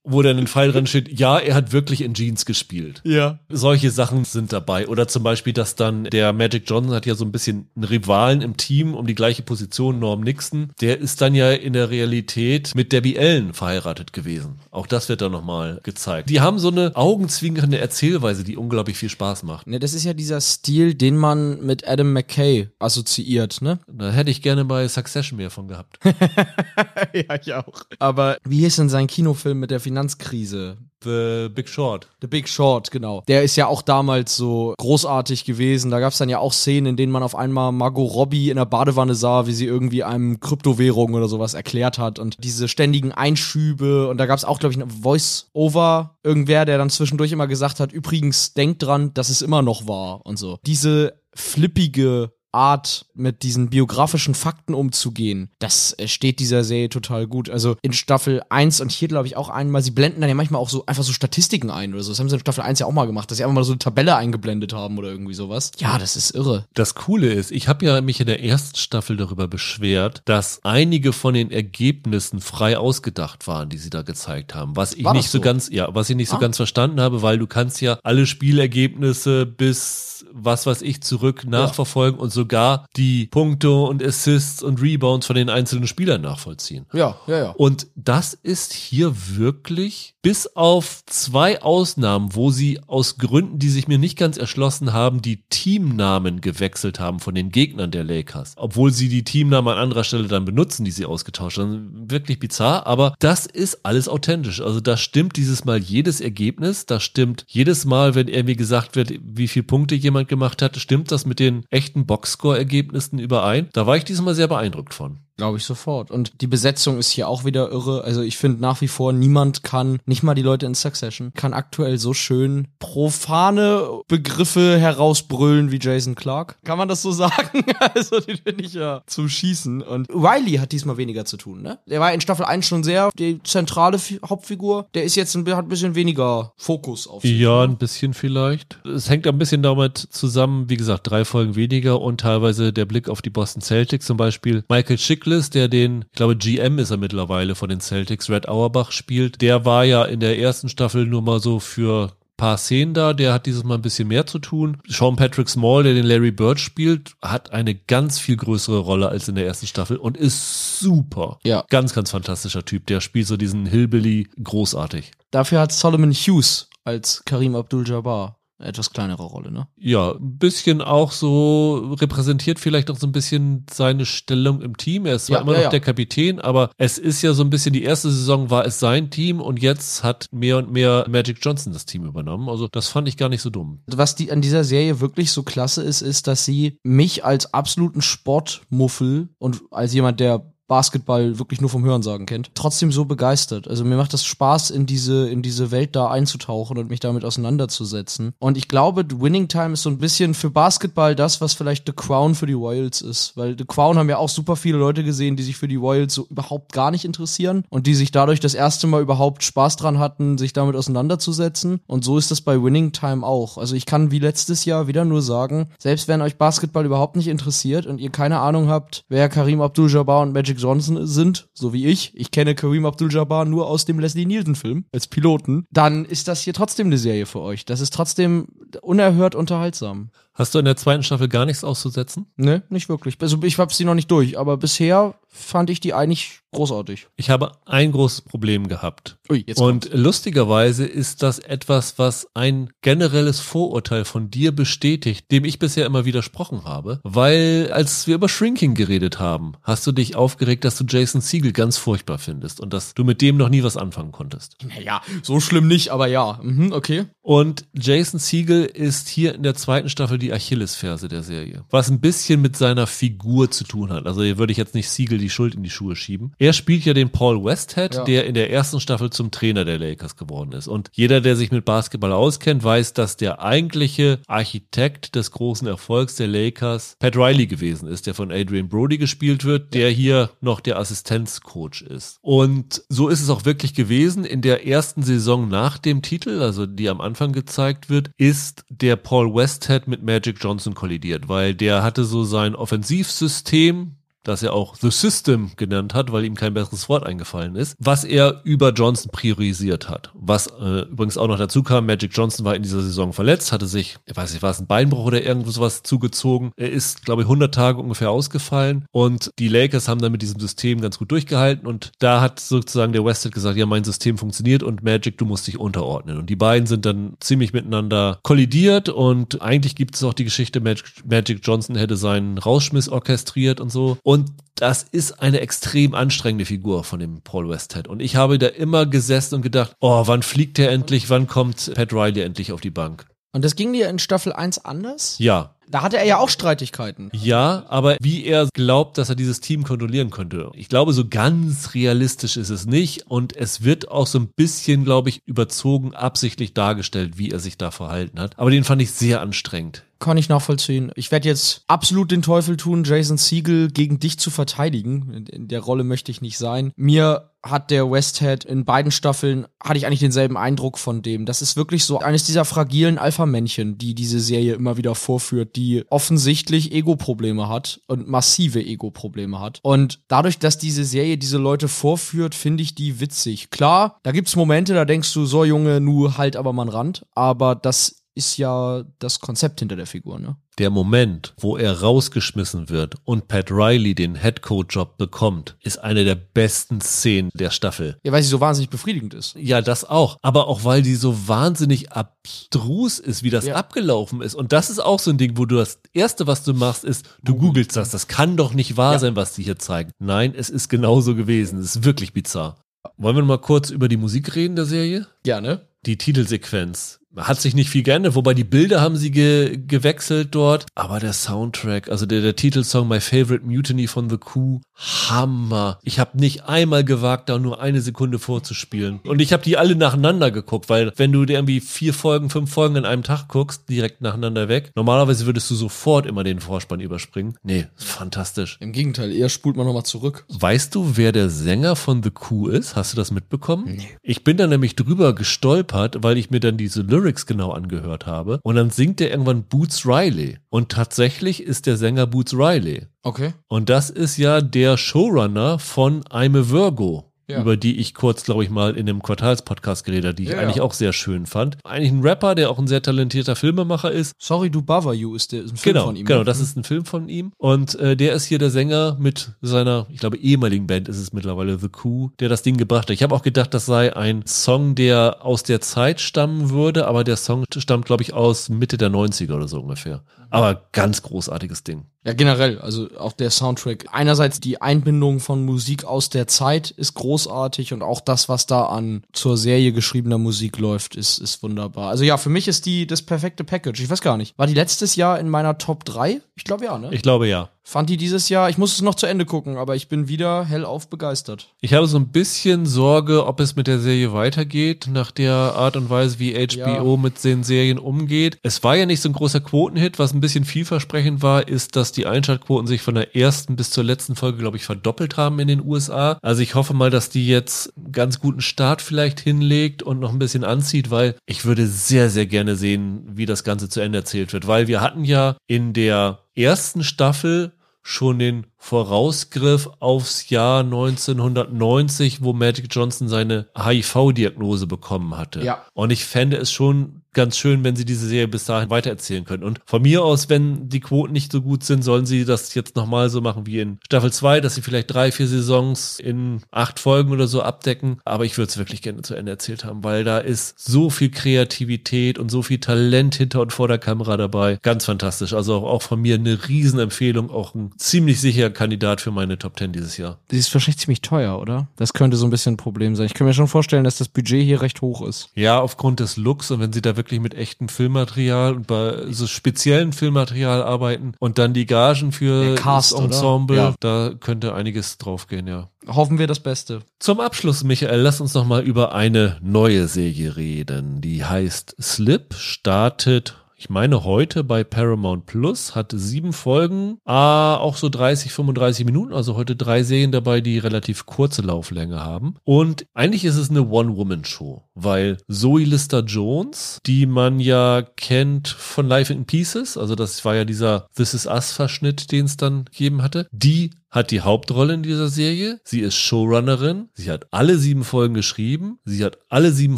wo dann ein Pfeil dran steht, ja, er hat wirklich in Jeans gespielt. Ja. Solche Sachen sind dabei. Oder zum Beispiel, dass dann der Magic Johnson hat ja so ein bisschen einen Rivalen im Team um die gleiche Position, Norm Nixon. Der ist dann ja in der Realität mit Debbie Allen verheiratet gewesen. Auch das wird dann nochmal gezeigt. Die haben so eine augenzwinkernde Erzählweise, die unglaublich viel Spaß macht. Ne, das ist ja dieser Stil, den man mit Adam McKay assoziiert, ne? Da hätte ich gerne bei Succession mehr von gehabt. ja, ich auch. Aber wie hieß denn sein Kinofilm mit der Finanzkrise. The Big Short. The Big Short, genau. Der ist ja auch damals so großartig gewesen. Da gab es dann ja auch Szenen, in denen man auf einmal Margot Robbie in der Badewanne sah, wie sie irgendwie einem Kryptowährung oder sowas erklärt hat und diese ständigen Einschübe. Und da gab es auch, glaube ich, ein Voice-Over, irgendwer, der dann zwischendurch immer gesagt hat, übrigens, denkt dran, dass es immer noch war und so. Diese flippige Art, mit diesen biografischen Fakten umzugehen, das äh, steht dieser Serie total gut. Also in Staffel 1 und hier glaube ich auch einmal, sie blenden dann ja manchmal auch so einfach so Statistiken ein oder so. Das haben sie in Staffel 1 ja auch mal gemacht, dass sie einfach mal so eine Tabelle eingeblendet haben oder irgendwie sowas. Ja, das ist irre. Das Coole ist, ich habe ja mich in der ersten Staffel darüber beschwert, dass einige von den Ergebnissen frei ausgedacht waren, die sie da gezeigt haben. Was ich War nicht so? so ganz, ja, was ich nicht so ah. ganz verstanden habe, weil du kannst ja alle Spielergebnisse bis was weiß ich zurück nachverfolgen ja. und so sogar die Punkte und Assists und Rebounds von den einzelnen Spielern nachvollziehen. Ja, ja, ja. Und das ist hier wirklich, bis auf zwei Ausnahmen, wo sie aus Gründen, die sich mir nicht ganz erschlossen haben, die Teamnamen gewechselt haben von den Gegnern der Lakers. Obwohl sie die Teamnamen an anderer Stelle dann benutzen, die sie ausgetauscht haben. Wirklich bizarr, aber das ist alles authentisch. Also da stimmt dieses Mal jedes Ergebnis, da stimmt jedes Mal, wenn irgendwie gesagt wird, wie viele Punkte jemand gemacht hat, stimmt das mit den echten Boxscore-Ergebnissen überein. Da war ich diesmal sehr beeindruckt von. Glaube ich sofort. Und die Besetzung ist hier auch wieder irre. Also ich finde nach wie vor, niemand kann, nicht mal die Leute in Succession, kann aktuell so schön profane Begriffe herausbrüllen wie Jason Clark. Kann man das so sagen? also den finde ich ja zum Schießen. Und Riley hat diesmal weniger zu tun, ne? Der war in Staffel 1 schon sehr die zentrale Fi- Hauptfigur. Der ist jetzt ein, hat ein bisschen weniger Fokus auf sich. Ja, ein bisschen vielleicht. Es hängt ein bisschen damit zusammen, wie gesagt, drei Folgen weniger und teilweise der Blick auf die Boston Celtics zum Beispiel. Michael Chiklis, der den, ich glaube GM ist er mittlerweile von den Celtics, Red Auerbach spielt, der war ja in der ersten Staffel nur mal so für paar Szenen da, der hat dieses Mal ein bisschen mehr zu tun. Sean Patrick Small, der den Larry Bird spielt, hat eine ganz viel größere Rolle als in der ersten Staffel und ist super. Ja. Ganz, ganz fantastischer Typ. Der spielt so diesen Hillbilly großartig. Dafür hat Solomon Hughes als Karim Abdul-Jabbar etwas kleinere Rolle, ne? Ja, ein bisschen auch so repräsentiert vielleicht auch so ein bisschen seine Stellung im Team. Er ist zwar Ja, immer ja, noch ja. der Kapitän, aber es ist ja so ein bisschen die erste Saison war es sein Team und jetzt hat mehr und mehr Magic Johnson das Team übernommen. Also das fand ich gar nicht so dumm. Was die an dieser Serie wirklich so klasse ist, ist, dass sie mich als absoluten Sportmuffel und als jemand, der Basketball wirklich nur vom Hörensagen kennt, trotzdem so begeistert. Also mir macht das Spaß, in diese, in diese Welt da einzutauchen und mich damit auseinanderzusetzen. Und ich glaube, Winning Time ist so ein bisschen für Basketball das, was vielleicht The Crown für die Royals ist. Weil The Crown haben ja auch super viele Leute gesehen, die sich für die Royals so überhaupt gar nicht interessieren und die sich dadurch das erste Mal überhaupt Spaß dran hatten, sich damit auseinanderzusetzen. Und so ist das bei Winning Time auch. Also ich kann wie letztes Jahr wieder nur sagen, selbst wenn euch Basketball überhaupt nicht interessiert und ihr keine Ahnung habt, wer Karim Abdul-Jabbar und Magic Johnson sind, so wie ich, ich kenne Karim Abdul-Jabbar nur aus dem Leslie Nielsen-Film als Piloten, dann ist das hier trotzdem eine Serie für euch. Das ist trotzdem unerhört unterhaltsam. Hast du in der zweiten Staffel gar nichts auszusetzen? Ne, nicht wirklich. Also ich hab sie noch nicht durch, aber bisher fand ich die eigentlich großartig. Ich habe ein großes Problem gehabt. Ui, jetzt Und lustigerweise ist das etwas, was ein generelles Vorurteil von dir bestätigt, dem ich bisher immer widersprochen habe. Weil als wir über Shrinking geredet haben, hast du dich aufgeregt, dass du Jason Siegel ganz furchtbar findest und dass du mit dem noch nie was anfangen konntest. Naja, so schlimm nicht, aber ja. Mhm, okay. Und Jason Siegel ist hier in der zweiten Staffel die Achillesferse der Serie. Was ein bisschen mit seiner Figur zu tun hat. Also hier würde ich jetzt nicht Siegel die Schuld in die Schuhe schieben. Er spielt ja den Paul Westhead, Ja. der in der ersten Staffel zum Trainer der Lakers geworden ist. Und jeder, der sich mit Basketball auskennt, weiß, dass der eigentliche Architekt des großen Erfolgs der Lakers Pat Riley gewesen ist, der von Adrian Brody gespielt wird, der hier noch der Assistenzcoach ist. Und so ist es auch wirklich gewesen. In der ersten Saison nach dem Titel, also die am Anfang gezeigt wird, ist der Paul Westhead mit Magic Johnson kollidiert, weil der hatte so sein Offensivsystem, das er auch The System genannt hat, weil ihm kein besseres Wort eingefallen ist, was er über Johnson priorisiert hat. Was äh, übrigens auch noch dazu kam, Magic Johnson war in dieser Saison verletzt, hatte sich, ich weiß nicht, war es ein Beinbruch oder irgendwas was zugezogen. Er ist, glaube ich, 100 Tage ungefähr ausgefallen und die Lakers haben dann mit diesem System ganz gut durchgehalten und da hat sozusagen der Westhead gesagt, ja, mein System funktioniert und Magic, du musst dich unterordnen. Und die beiden sind dann ziemlich miteinander kollidiert und eigentlich gibt es auch die Geschichte, Magic, Magic Johnson hätte seinen Rausschmiss orchestriert und so. Und das ist eine extrem anstrengende Figur von dem Paul Westhead. Und ich habe da immer gesessen und gedacht, oh, wann fliegt der endlich? Wann kommt Pat Riley endlich auf die Bank? Und das ging dir in Staffel 1 anders? Ja. Da hatte er ja auch Streitigkeiten. Ja, aber wie er glaubt, dass er dieses Team kontrollieren könnte. Ich glaube, so ganz realistisch ist es nicht. Und es wird auch so ein bisschen, glaube ich, überzogen, absichtlich dargestellt, wie er sich da verhalten hat. Aber den fand ich sehr anstrengend. Kann ich nachvollziehen. Ich werde jetzt absolut den Teufel tun, Jason Siegel gegen dich zu verteidigen. In- der Rolle möchte ich nicht sein. Mir hat der Westhead in beiden Staffeln, hatte ich eigentlich denselben Eindruck von dem. Das ist wirklich so eines dieser fragilen Alpha-Männchen, die diese Serie immer wieder vorführt, die offensichtlich Ego-Probleme hat und massive Ego-Probleme hat. Und dadurch, dass diese Serie diese Leute vorführt, finde ich die witzig. Klar, da gibt's Momente, da denkst du, so Junge, nu halt aber mal einen Rand. Aber das ist ja das Konzept hinter der Figur, ne? Der Moment, wo er rausgeschmissen wird und Pat Riley den Headcoach-Job bekommt, ist eine der besten Szenen der Staffel. Ja, weil sie so wahnsinnig befriedigend ist. Ja, das auch. Aber auch weil die so wahnsinnig abstrus ist, wie das Ja. abgelaufen ist. Und das ist auch so ein Ding, wo du das Erste, was du machst, ist, du googelst das. Das kann doch nicht wahr Ja. sein, was die hier zeigen. Nein, es ist genauso gewesen. Es ist wirklich bizarr. Wollen wir noch mal kurz über die Musik reden der Serie? Ja, ne? die Titelsequenz. Hat sich nicht viel geändert, wobei die Bilder haben sie ge gewechselt dort. Aber der Soundtrack, also der, der Titelsong My Favorite Mutiny von The Coup, Hammer. Ich habe nicht einmal gewagt, da nur eine Sekunde vorzuspielen. Und ich habe die alle nacheinander geguckt, weil wenn du dir irgendwie vier Folgen, fünf Folgen in einem Tag guckst, direkt nacheinander weg, normalerweise würdest du sofort immer den Vorspann überspringen. Nee, fantastisch. Im Gegenteil, eher spult man nochmal zurück. Weißt du, wer der Sänger von The Coup ist? Hast du das mitbekommen? Ich bin da nämlich drüber gestolpert, weil ich mir dann diese Lyrics genau angehört habe. Und dann singt er irgendwann Boots Riley. Und tatsächlich ist der Sänger Boots Riley. Okay. Und das ist ja der Showrunner von I'm a Virgo. Ja. Über die ich kurz, glaube ich, mal in dem Quartalspodcast geredet habe, die ich Ja, eigentlich ja. auch sehr schön fand. Eigentlich ein Rapper, der auch ein sehr talentierter Filmemacher ist. Sorry, du Bother You ist, der, ist ein Film Genau, von ihm. genau, ne? das ist ein Film von ihm. Und äh, der ist hier der Sänger mit seiner, ich glaube, ehemaligen Band ist es mittlerweile, The Coup, der das Ding gebracht hat. Ich habe auch gedacht, das sei ein Song, der aus der Zeit stammen würde, aber der Song stammt, glaube ich, aus Mitte der 90er oder so ungefähr. Aber ganz großartiges Ding. Ja, generell, also auch der Soundtrack. Einerseits die Einbindung von Musik aus der Zeit ist großartig und auch das, was da an zur Serie geschriebener Musik läuft, ist, ist wunderbar. Also ja, für mich ist die das perfekte Package. Ich weiß gar nicht. War die letztes Jahr in meiner Top 3? Ich glaube ja, ne? Ich glaube ja. Fand die dieses Jahr, ich muss es noch zu Ende gucken, aber ich bin wieder hellauf begeistert. Ich habe so ein bisschen Sorge, ob es mit der Serie weitergeht, nach der Art und Weise, wie HBO Ja. mit den Serien umgeht. Es war ja nicht so ein großer Quotenhit. Was ein bisschen vielversprechend war, ist, dass die Einschaltquoten sich von der ersten bis zur letzten Folge, glaube ich, verdoppelt haben in den USA. Also ich hoffe mal, dass die jetzt einen ganz guten Start vielleicht hinlegt und noch ein bisschen anzieht, weil ich würde sehr, sehr gerne sehen, wie das Ganze zu Ende erzählt wird. Weil wir hatten ja in der ersten Staffel schon den Vorausgriff aufs Jahr 1990, wo Magic Johnson seine HIV-Diagnose bekommen hatte. Ja. Und ich fände es schon ganz schön, wenn sie diese Serie bis dahin weitererzählen können. Und von mir aus, wenn die Quoten nicht so gut sind, sollen sie das jetzt nochmal so machen wie in Staffel 2, dass sie vielleicht drei, vier Saisons in acht Folgen oder so abdecken. Aber ich würde es wirklich gerne zu Ende erzählt haben, weil da ist so viel Kreativität und so viel Talent hinter und vor der Kamera dabei. Ganz fantastisch. Also auch, auch von mir eine Riesenempfehlung, auch ein ziemlich sicherer Kandidat für meine Top 10 dieses Jahr. Die ist wahrscheinlich ziemlich teuer, oder? Das könnte so ein bisschen ein Problem sein. Ich kann mir schon vorstellen, dass das Budget hier recht hoch ist. Ja, aufgrund des Looks und wenn sie da wirklich mit echtem Filmmaterial und bei so speziellen Filmmaterial arbeiten und dann die Gagen für Cast, das? Ensemble, Ja. da könnte einiges draufgehen, ja. Hoffen wir das Beste. Zum Abschluss, Michael, lass uns noch mal über eine neue Serie reden. Die heißt Slip, startet ich meine heute bei Paramount Plus, hat sieben Folgen, ah, auch so 30, 35 Minuten, also heute drei Serien dabei, die relativ kurze Lauflänge haben. Und eigentlich ist es eine One-Woman-Show, weil Zoe Lister-Jones, die man ja kennt von Life in Pieces, also das war ja dieser This Is Us-Verschnitt, den es dann gegeben hatte, die hat die Hauptrolle in dieser Serie. Sie ist Showrunnerin. Sie hat alle sieben Folgen geschrieben. Sie hat alle sieben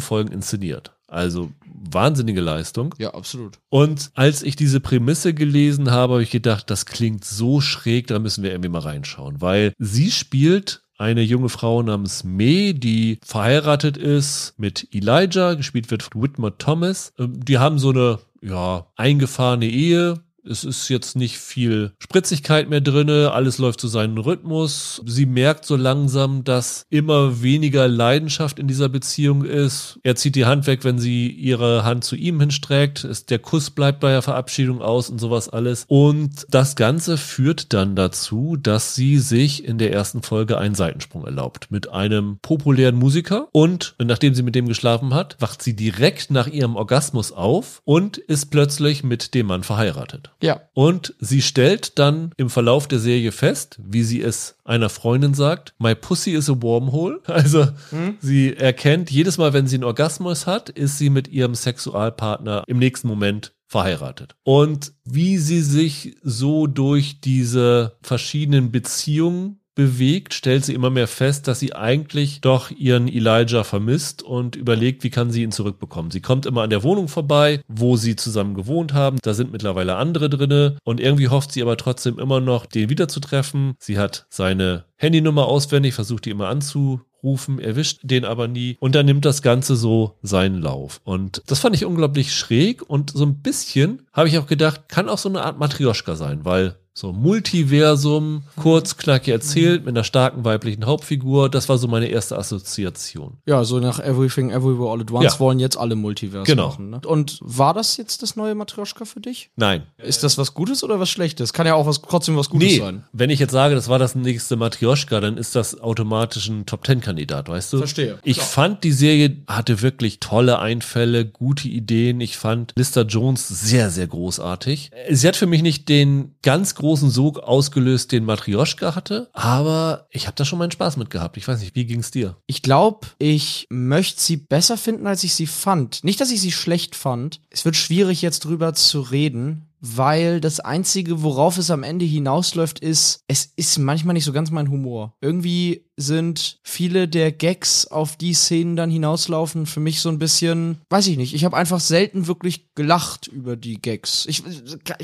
Folgen inszeniert. Also wahnsinnige Leistung. Ja, absolut. Und als ich diese Prämisse gelesen habe, habe ich gedacht, das klingt so schräg, da müssen wir irgendwie mal reinschauen, weil sie spielt eine junge Frau namens May, die verheiratet ist mit Elijah, gespielt wird von Whitmer Thomas. Ähm, Die haben so eine, ja, eingefahrene Ehe. Es ist jetzt nicht viel Spritzigkeit mehr drinne, alles läuft zu seinem Rhythmus. Sie merkt so langsam, dass immer weniger Leidenschaft in dieser Beziehung ist. Er zieht die Hand weg, wenn sie ihre Hand zu ihm hinstreckt. Der Kuss bleibt bei der Verabschiedung aus und sowas alles. Und das Ganze führt dann dazu, dass sie sich in der ersten Folge einen Seitensprung erlaubt mit einem populären Musiker. Und nachdem sie mit dem geschlafen hat, wacht sie direkt nach ihrem Orgasmus auf und ist plötzlich mit dem Mann verheiratet. Ja. Und sie stellt dann im Verlauf der Serie fest, wie sie es einer Freundin sagt, my pussy is a wormhole. Also sie erkennt, jedes Mal, wenn sie einen Orgasmus hat, ist sie mit ihrem Sexualpartner im nächsten Moment verheiratet. Und wie sie sich so durch diese verschiedenen Beziehungen bewegt, stellt sie immer mehr fest, dass sie eigentlich doch ihren Elijah vermisst und überlegt, wie kann sie ihn zurückbekommen. Sie kommt immer an der Wohnung vorbei, wo sie zusammen gewohnt haben. Da sind mittlerweile andere drinne und irgendwie hofft sie aber trotzdem immer noch, den wiederzutreffen. Sie hat seine Handynummer auswendig, versucht die immer anzurufen, erwischt den aber nie und dann nimmt das Ganze so seinen Lauf. Und das fand ich unglaublich schräg und so ein bisschen habe ich auch gedacht, kann auch so eine Art Matrioschka sein, weil so Multiversum, kurz, knackig erzählt, mit einer starken weiblichen Hauptfigur. Das war so meine erste Assoziation. Ja, so nach Everything Everywhere All at Once Ja. wollen jetzt alle Multiversen Genau. machen. Ne? Und war das jetzt das neue Matrioschka für dich? Nein. Ist das was Gutes oder was Schlechtes? Kann ja auch was, trotzdem was Gutes Nee, sein. wenn ich jetzt sage, das war das nächste Matrioschka, dann ist das automatisch ein Top-Ten-Kandidat, weißt du? Verstehe. Ich Klar. fand, die Serie hatte wirklich tolle Einfälle, gute Ideen. Ich fand Lister Jones sehr, sehr großartig. Sie hat für mich nicht den ganz großen Sog ausgelöst, den Matrioschka hatte, aber ich habe da schon meinen Spaß mit gehabt. Ich weiß nicht, wie ging's dir? Ich glaube, ich möchte sie besser finden, als ich sie fand. Nicht, dass ich sie schlecht fand. Es wird schwierig, jetzt drüber zu reden, weil das Einzige, worauf es am Ende hinausläuft, ist, es ist manchmal nicht so ganz mein Humor. Irgendwie sind viele der Gags, auf die Szenen dann hinauslaufen, für mich so ein bisschen, weiß ich nicht, ich habe einfach selten wirklich gelacht über die Gags. Ich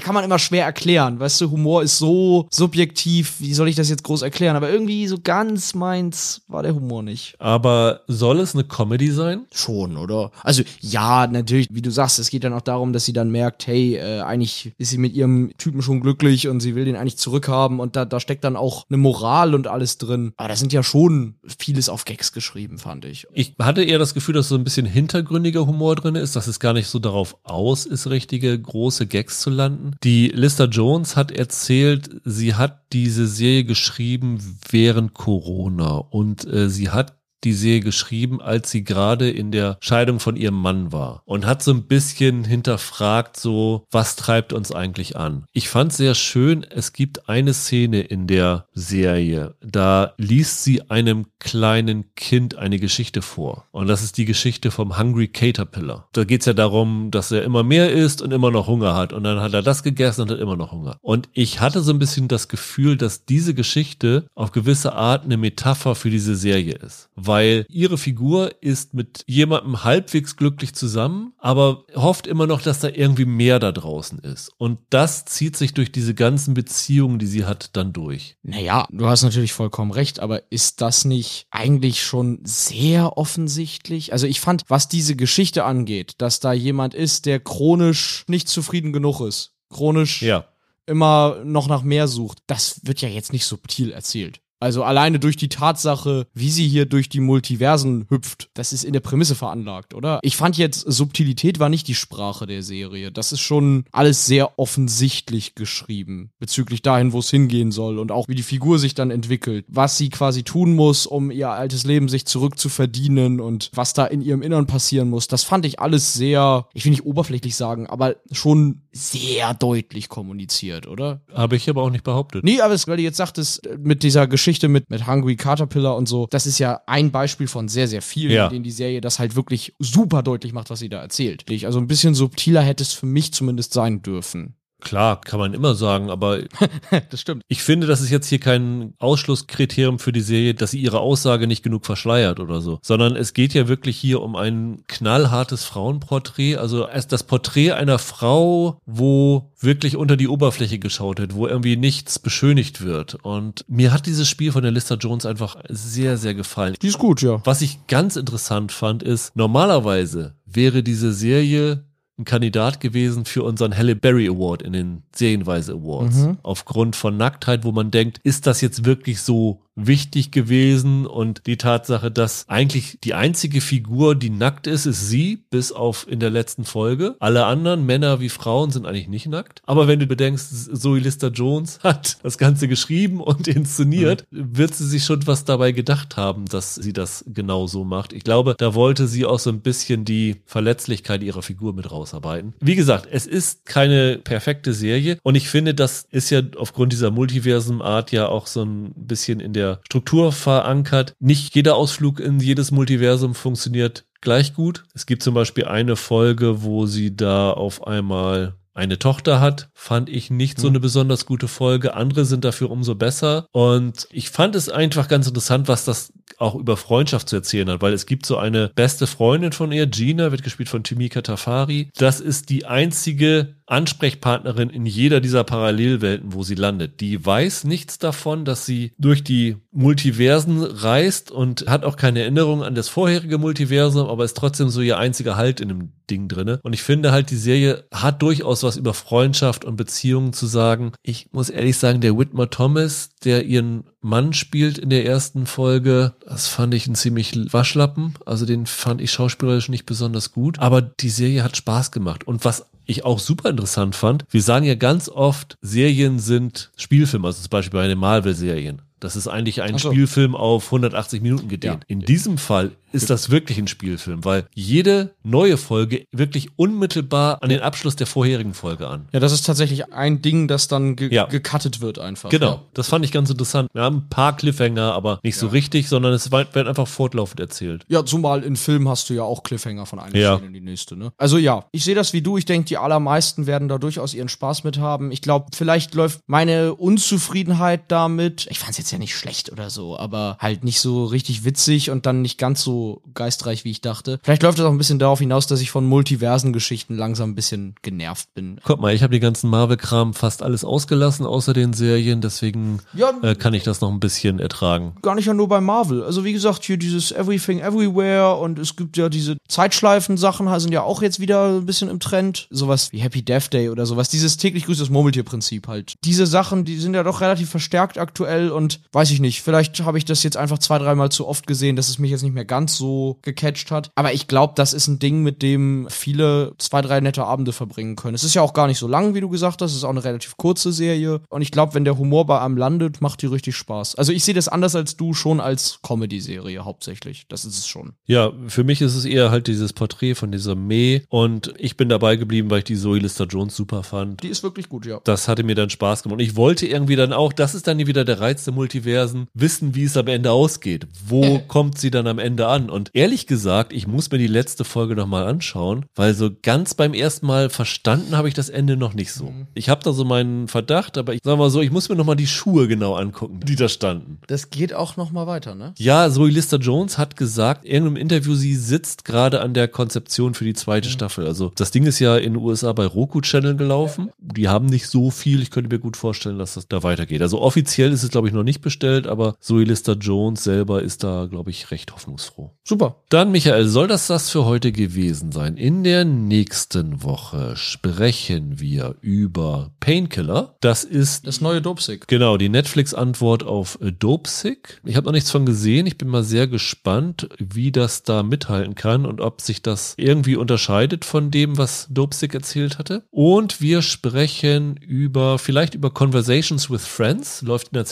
kann man immer schwer erklären, weißt du, Humor ist so subjektiv, wie soll ich das jetzt groß erklären, aber irgendwie so ganz meins war der Humor nicht. Aber soll es eine Comedy sein? Schon, oder? Also ja, natürlich, wie du sagst, es geht dann auch darum, dass sie dann merkt, hey, äh, eigentlich ist sie mit ihrem Typen schon glücklich und sie will den eigentlich zurückhaben und da, da steckt dann auch eine Moral und alles drin. Aber da sind ja schon vieles auf Gags geschrieben, fand ich. Ich hatte eher das Gefühl, dass so ein bisschen hintergründiger Humor drin ist, dass es gar nicht so darauf aus ist, richtige große Gags zu landen. Die Lister Jones hat erzählt, sie hat diese Serie geschrieben während Corona und äh, sie hat die Serie geschrieben, als sie gerade in der Scheidung von ihrem Mann war und hat so ein bisschen hinterfragt, so, was treibt uns eigentlich an? Ich fand sehr schön, es gibt eine Szene in der Serie, da liest sie einem kleinen Kind eine Geschichte vor. Und das ist die Geschichte vom Hungry Caterpillar. Da geht's ja darum, dass er immer mehr isst und immer noch Hunger hat. Und dann hat er das gegessen und hat immer noch Hunger. Und ich hatte so ein bisschen das Gefühl, dass diese Geschichte auf gewisse Art eine Metapher für diese Serie ist. Weil ihre Figur ist mit jemandem halbwegs glücklich zusammen, aber hofft immer noch, dass da irgendwie mehr da draußen ist. Und das zieht sich durch diese ganzen Beziehungen, die sie hat, dann durch. Naja, du hast natürlich vollkommen recht, aber ist das nicht eigentlich schon sehr offensichtlich? Also ich fand, was diese Geschichte angeht, dass da jemand ist, der chronisch nicht zufrieden genug ist, chronisch Ja. immer noch nach mehr sucht, das wird ja jetzt nicht subtil erzählt. Also alleine durch die Tatsache, wie sie hier durch die Multiversen hüpft, das ist in der Prämisse veranlagt, oder? Ich fand jetzt, Subtilität war nicht die Sprache der Serie. Das ist schon alles sehr offensichtlich geschrieben, bezüglich dahin, wo es hingehen soll und auch wie die Figur sich dann entwickelt, was sie quasi tun muss, um ihr altes Leben sich zurückzuverdienen und was da in ihrem Innern passieren muss. Das fand ich alles sehr, ich will nicht oberflächlich sagen, aber schon sehr deutlich kommuniziert, oder? Habe ich aber auch nicht behauptet. Nee, aber es, weil du jetzt sagtest, äh, mit dieser Geschichte mit, mit Hungry Caterpillar und so, das ist ja ein Beispiel von sehr, sehr vielen, Ja. in denen die Serie das halt wirklich super deutlich macht, was sie da erzählt. Also ein bisschen subtiler hätte es für mich zumindest sein dürfen. Klar, kann man immer sagen, aber das stimmt. ich finde, das ist jetzt hier kein Ausschlusskriterium für die Serie, dass sie ihre Aussage nicht genug verschleiert oder so, sondern es geht ja wirklich hier um ein knallhartes Frauenporträt, also das Porträt einer Frau, wo wirklich unter die Oberfläche geschaut wird, wo irgendwie nichts beschönigt wird. Und mir hat dieses Spiel von der Lister Jones einfach sehr, sehr gefallen. Die ist gut, ja. Was ich ganz interessant fand, ist, normalerweise wäre diese Serie ein Kandidat gewesen für unseren Halle Berry Award in den Serienweise Awards. Mhm. Aufgrund von Nacktheit, wo man denkt, ist das jetzt wirklich so wichtig gewesen? Und die Tatsache, dass eigentlich die einzige Figur, die nackt ist, ist sie, bis auf in der letzten Folge. Alle anderen, Männer wie Frauen, sind eigentlich nicht nackt. Aber wenn du bedenkst, Zoe Lister Jones hat das Ganze geschrieben und inszeniert, wird sie sich schon was dabei gedacht haben, dass sie das genau so macht. Ich glaube, da wollte sie auch so ein bisschen die Verletzlichkeit ihrer Figur mit rausarbeiten. Wie gesagt, es ist keine perfekte Serie und ich finde, das ist ja aufgrund dieser Multiversum-Art ja auch so ein bisschen in der Struktur verankert. Nicht jeder Ausflug in jedes Multiversum funktioniert gleich gut. Es gibt zum Beispiel eine Folge, wo sie da auf einmal eine Tochter hat, fand ich nicht so eine besonders gute Folge. Andere sind dafür umso besser. Und ich fand es einfach ganz interessant, was das auch über Freundschaft zu erzählen hat, weil es gibt so eine beste Freundin von ihr, Gina, wird gespielt von Timika Tafari. Das ist die einzige Ansprechpartnerin in jeder dieser Parallelwelten, wo sie landet. Die weiß nichts davon, dass sie durch die Multiversen reist und hat auch keine Erinnerung an das vorherige Multiversum, aber ist trotzdem so ihr einziger Halt in dem Ding drinne. Und ich finde halt, die Serie hat durchaus was über Freundschaft und Beziehungen zu sagen. Ich muss ehrlich sagen, der Whitmer Thomas, der ihren Mann spielt in der ersten Folge, das fand ich ein ziemlich Waschlappen. Also den fand ich schauspielerisch nicht besonders gut. Aber die Serie hat Spaß gemacht. Und was ich auch super interessant fand, wir sagen ja ganz oft, Serien sind Spielfilme, also zum Beispiel bei den Marvel-Serien. Das ist eigentlich ein so. Spielfilm auf 180 Minuten gedehnt. Ja. In diesem Fall ist das wirklich ein Spielfilm, weil jede neue Folge wirklich unmittelbar an den Abschluss der vorherigen Folge an. Ja, das ist tatsächlich ein Ding, das dann ge Ja. gecuttet wird einfach. Genau, Ja. das fand ich ganz interessant. Wir haben ein paar Cliffhanger, aber nicht so richtig, sondern es wird wird einfach fortlaufend erzählt. Ja, zumal in Filmen hast du ja auch Cliffhanger von einer. Szene in die nächste, ne? Also ja, ich sehe das wie du. Ich denke, die allermeisten werden da durchaus ihren Spaß mit haben. Ich glaube, vielleicht läuft meine Unzufriedenheit damit. Ich fand es jetzt ja nicht schlecht oder so, aber halt nicht so richtig witzig und dann nicht ganz so geistreich, wie ich dachte. Vielleicht läuft das auch ein bisschen darauf hinaus, dass ich von multiversen Geschichten langsam ein bisschen genervt bin. Guck mal, ich habe die ganzen Marvel-Kram fast alles ausgelassen, außer den Serien, deswegen Ja, äh, kann ich das noch ein bisschen ertragen. gar nicht ja nur bei Marvel. Also wie gesagt, hier dieses Everything Everywhere und es gibt ja diese Zeitschleifen-Sachen, sind ja auch jetzt wieder ein bisschen im Trend. Sowas wie Happy Death Day oder sowas. Dieses täglich grüßt das Murmeltier-Prinzip halt. Diese Sachen, die sind ja doch relativ verstärkt aktuell und weiß ich nicht, vielleicht habe ich das jetzt einfach zwei, dreimal zu oft gesehen, dass es mich jetzt nicht mehr ganz so gecatcht hat. Aber ich glaube, das ist ein Ding, mit dem viele zwei, drei nette Abende verbringen können. Es ist ja auch gar nicht so lang, wie du gesagt hast. Es ist auch eine relativ kurze Serie. Und ich glaube, wenn der Humor bei einem landet, macht die richtig Spaß. Also ich sehe das anders als du schon als Comedy-Serie hauptsächlich. Das ist es schon. Ja, für mich ist es eher halt dieses Porträt von dieser May und ich bin dabei geblieben, weil ich die Zoe Lister-Jones super fand. Die ist wirklich gut, ja. Das hatte mir dann Spaß gemacht. Und ich wollte irgendwie dann auch, das ist dann wieder der Reiz der Multiversen, wissen, wie es am Ende ausgeht. Wo kommt sie dann am Ende an? Und ehrlich gesagt, ich muss mir die letzte Folge nochmal anschauen, weil so ganz beim ersten Mal verstanden habe ich das Ende noch nicht so. Ich habe da so meinen Verdacht, aber ich sag mal so, ich muss mir nochmal die Schuhe genau angucken, die da standen. Das geht auch noch mal weiter, ne? Ja, Zoe Lister Jones hat gesagt, in irgendeinem Interview, sie sitzt gerade an der Konzeption für die zweite Staffel. Also das Ding ist ja in den USA bei Roku Channel gelaufen. Die haben nicht so viel. Ich könnte mir gut vorstellen, dass das da weitergeht. Also offiziell ist es, glaube ich, noch nicht bestellt, aber Zoe Lister Jones selber ist da, glaube ich, recht hoffnungsfroh. Super. Dann, Michael, soll das das für heute gewesen sein? In der nächsten Woche sprechen wir über Painkiller. Das ist Das neue Dopesick. Genau, die Netflix-Antwort auf Dopesick. Ich habe noch nichts von gesehen. Ich bin mal sehr gespannt, wie das da mithalten kann und ob sich das irgendwie unterscheidet von dem, was Dopesick erzählt hatte. Und wir sprechen über, vielleicht über Conversations with Friends, läuft in der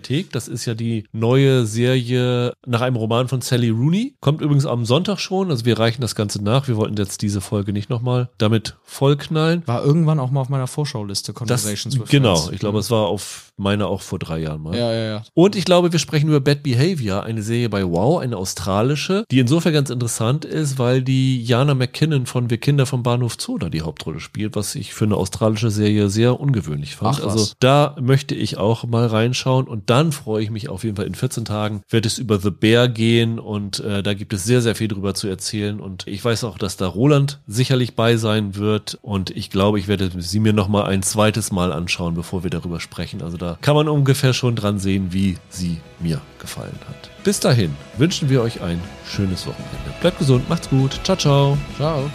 ZDF-Mediathek. Das ist ja die neue Serie nach einem Roman von Sally Rooney. Kommt übrigens am Sonntag schon, also wir reichen das Ganze nach. Wir wollten jetzt diese Folge nicht nochmal damit vollknallen. War irgendwann auch mal auf meiner Vorschauliste, Das, Conversations with genau, Friends. ich glaube, es war auf meiner auch vor drei Jahren mal. Ja, ja, ja. Und ich glaube, wir sprechen über Bad Behavior, eine Serie bei Wow, eine australische, die insofern ganz interessant ist, weil die Jana McKinnon von Wir Kinder vom Bahnhof Zoo da die Hauptrolle spielt, was ich für eine australische Serie sehr ungewöhnlich fand. Ach, also da möchte ich auch mal reinschauen und dann freue ich mich auf jeden Fall in 14 Tagen wird es über The Bear gehen und äh, da gibt es sehr, sehr viel drüber zu erzählen und ich weiß auch, dass da Roland sicherlich bei sein wird und ich glaube, ich werde sie mir noch mal ein zweites Mal anschauen, bevor wir darüber sprechen. Also da kann man ungefähr schon dran sehen, wie sie mir gefallen hat. Bis dahin wünschen wir euch ein schönes Wochenende. Bleibt gesund, macht's gut. Ciao, ciao. Ciao.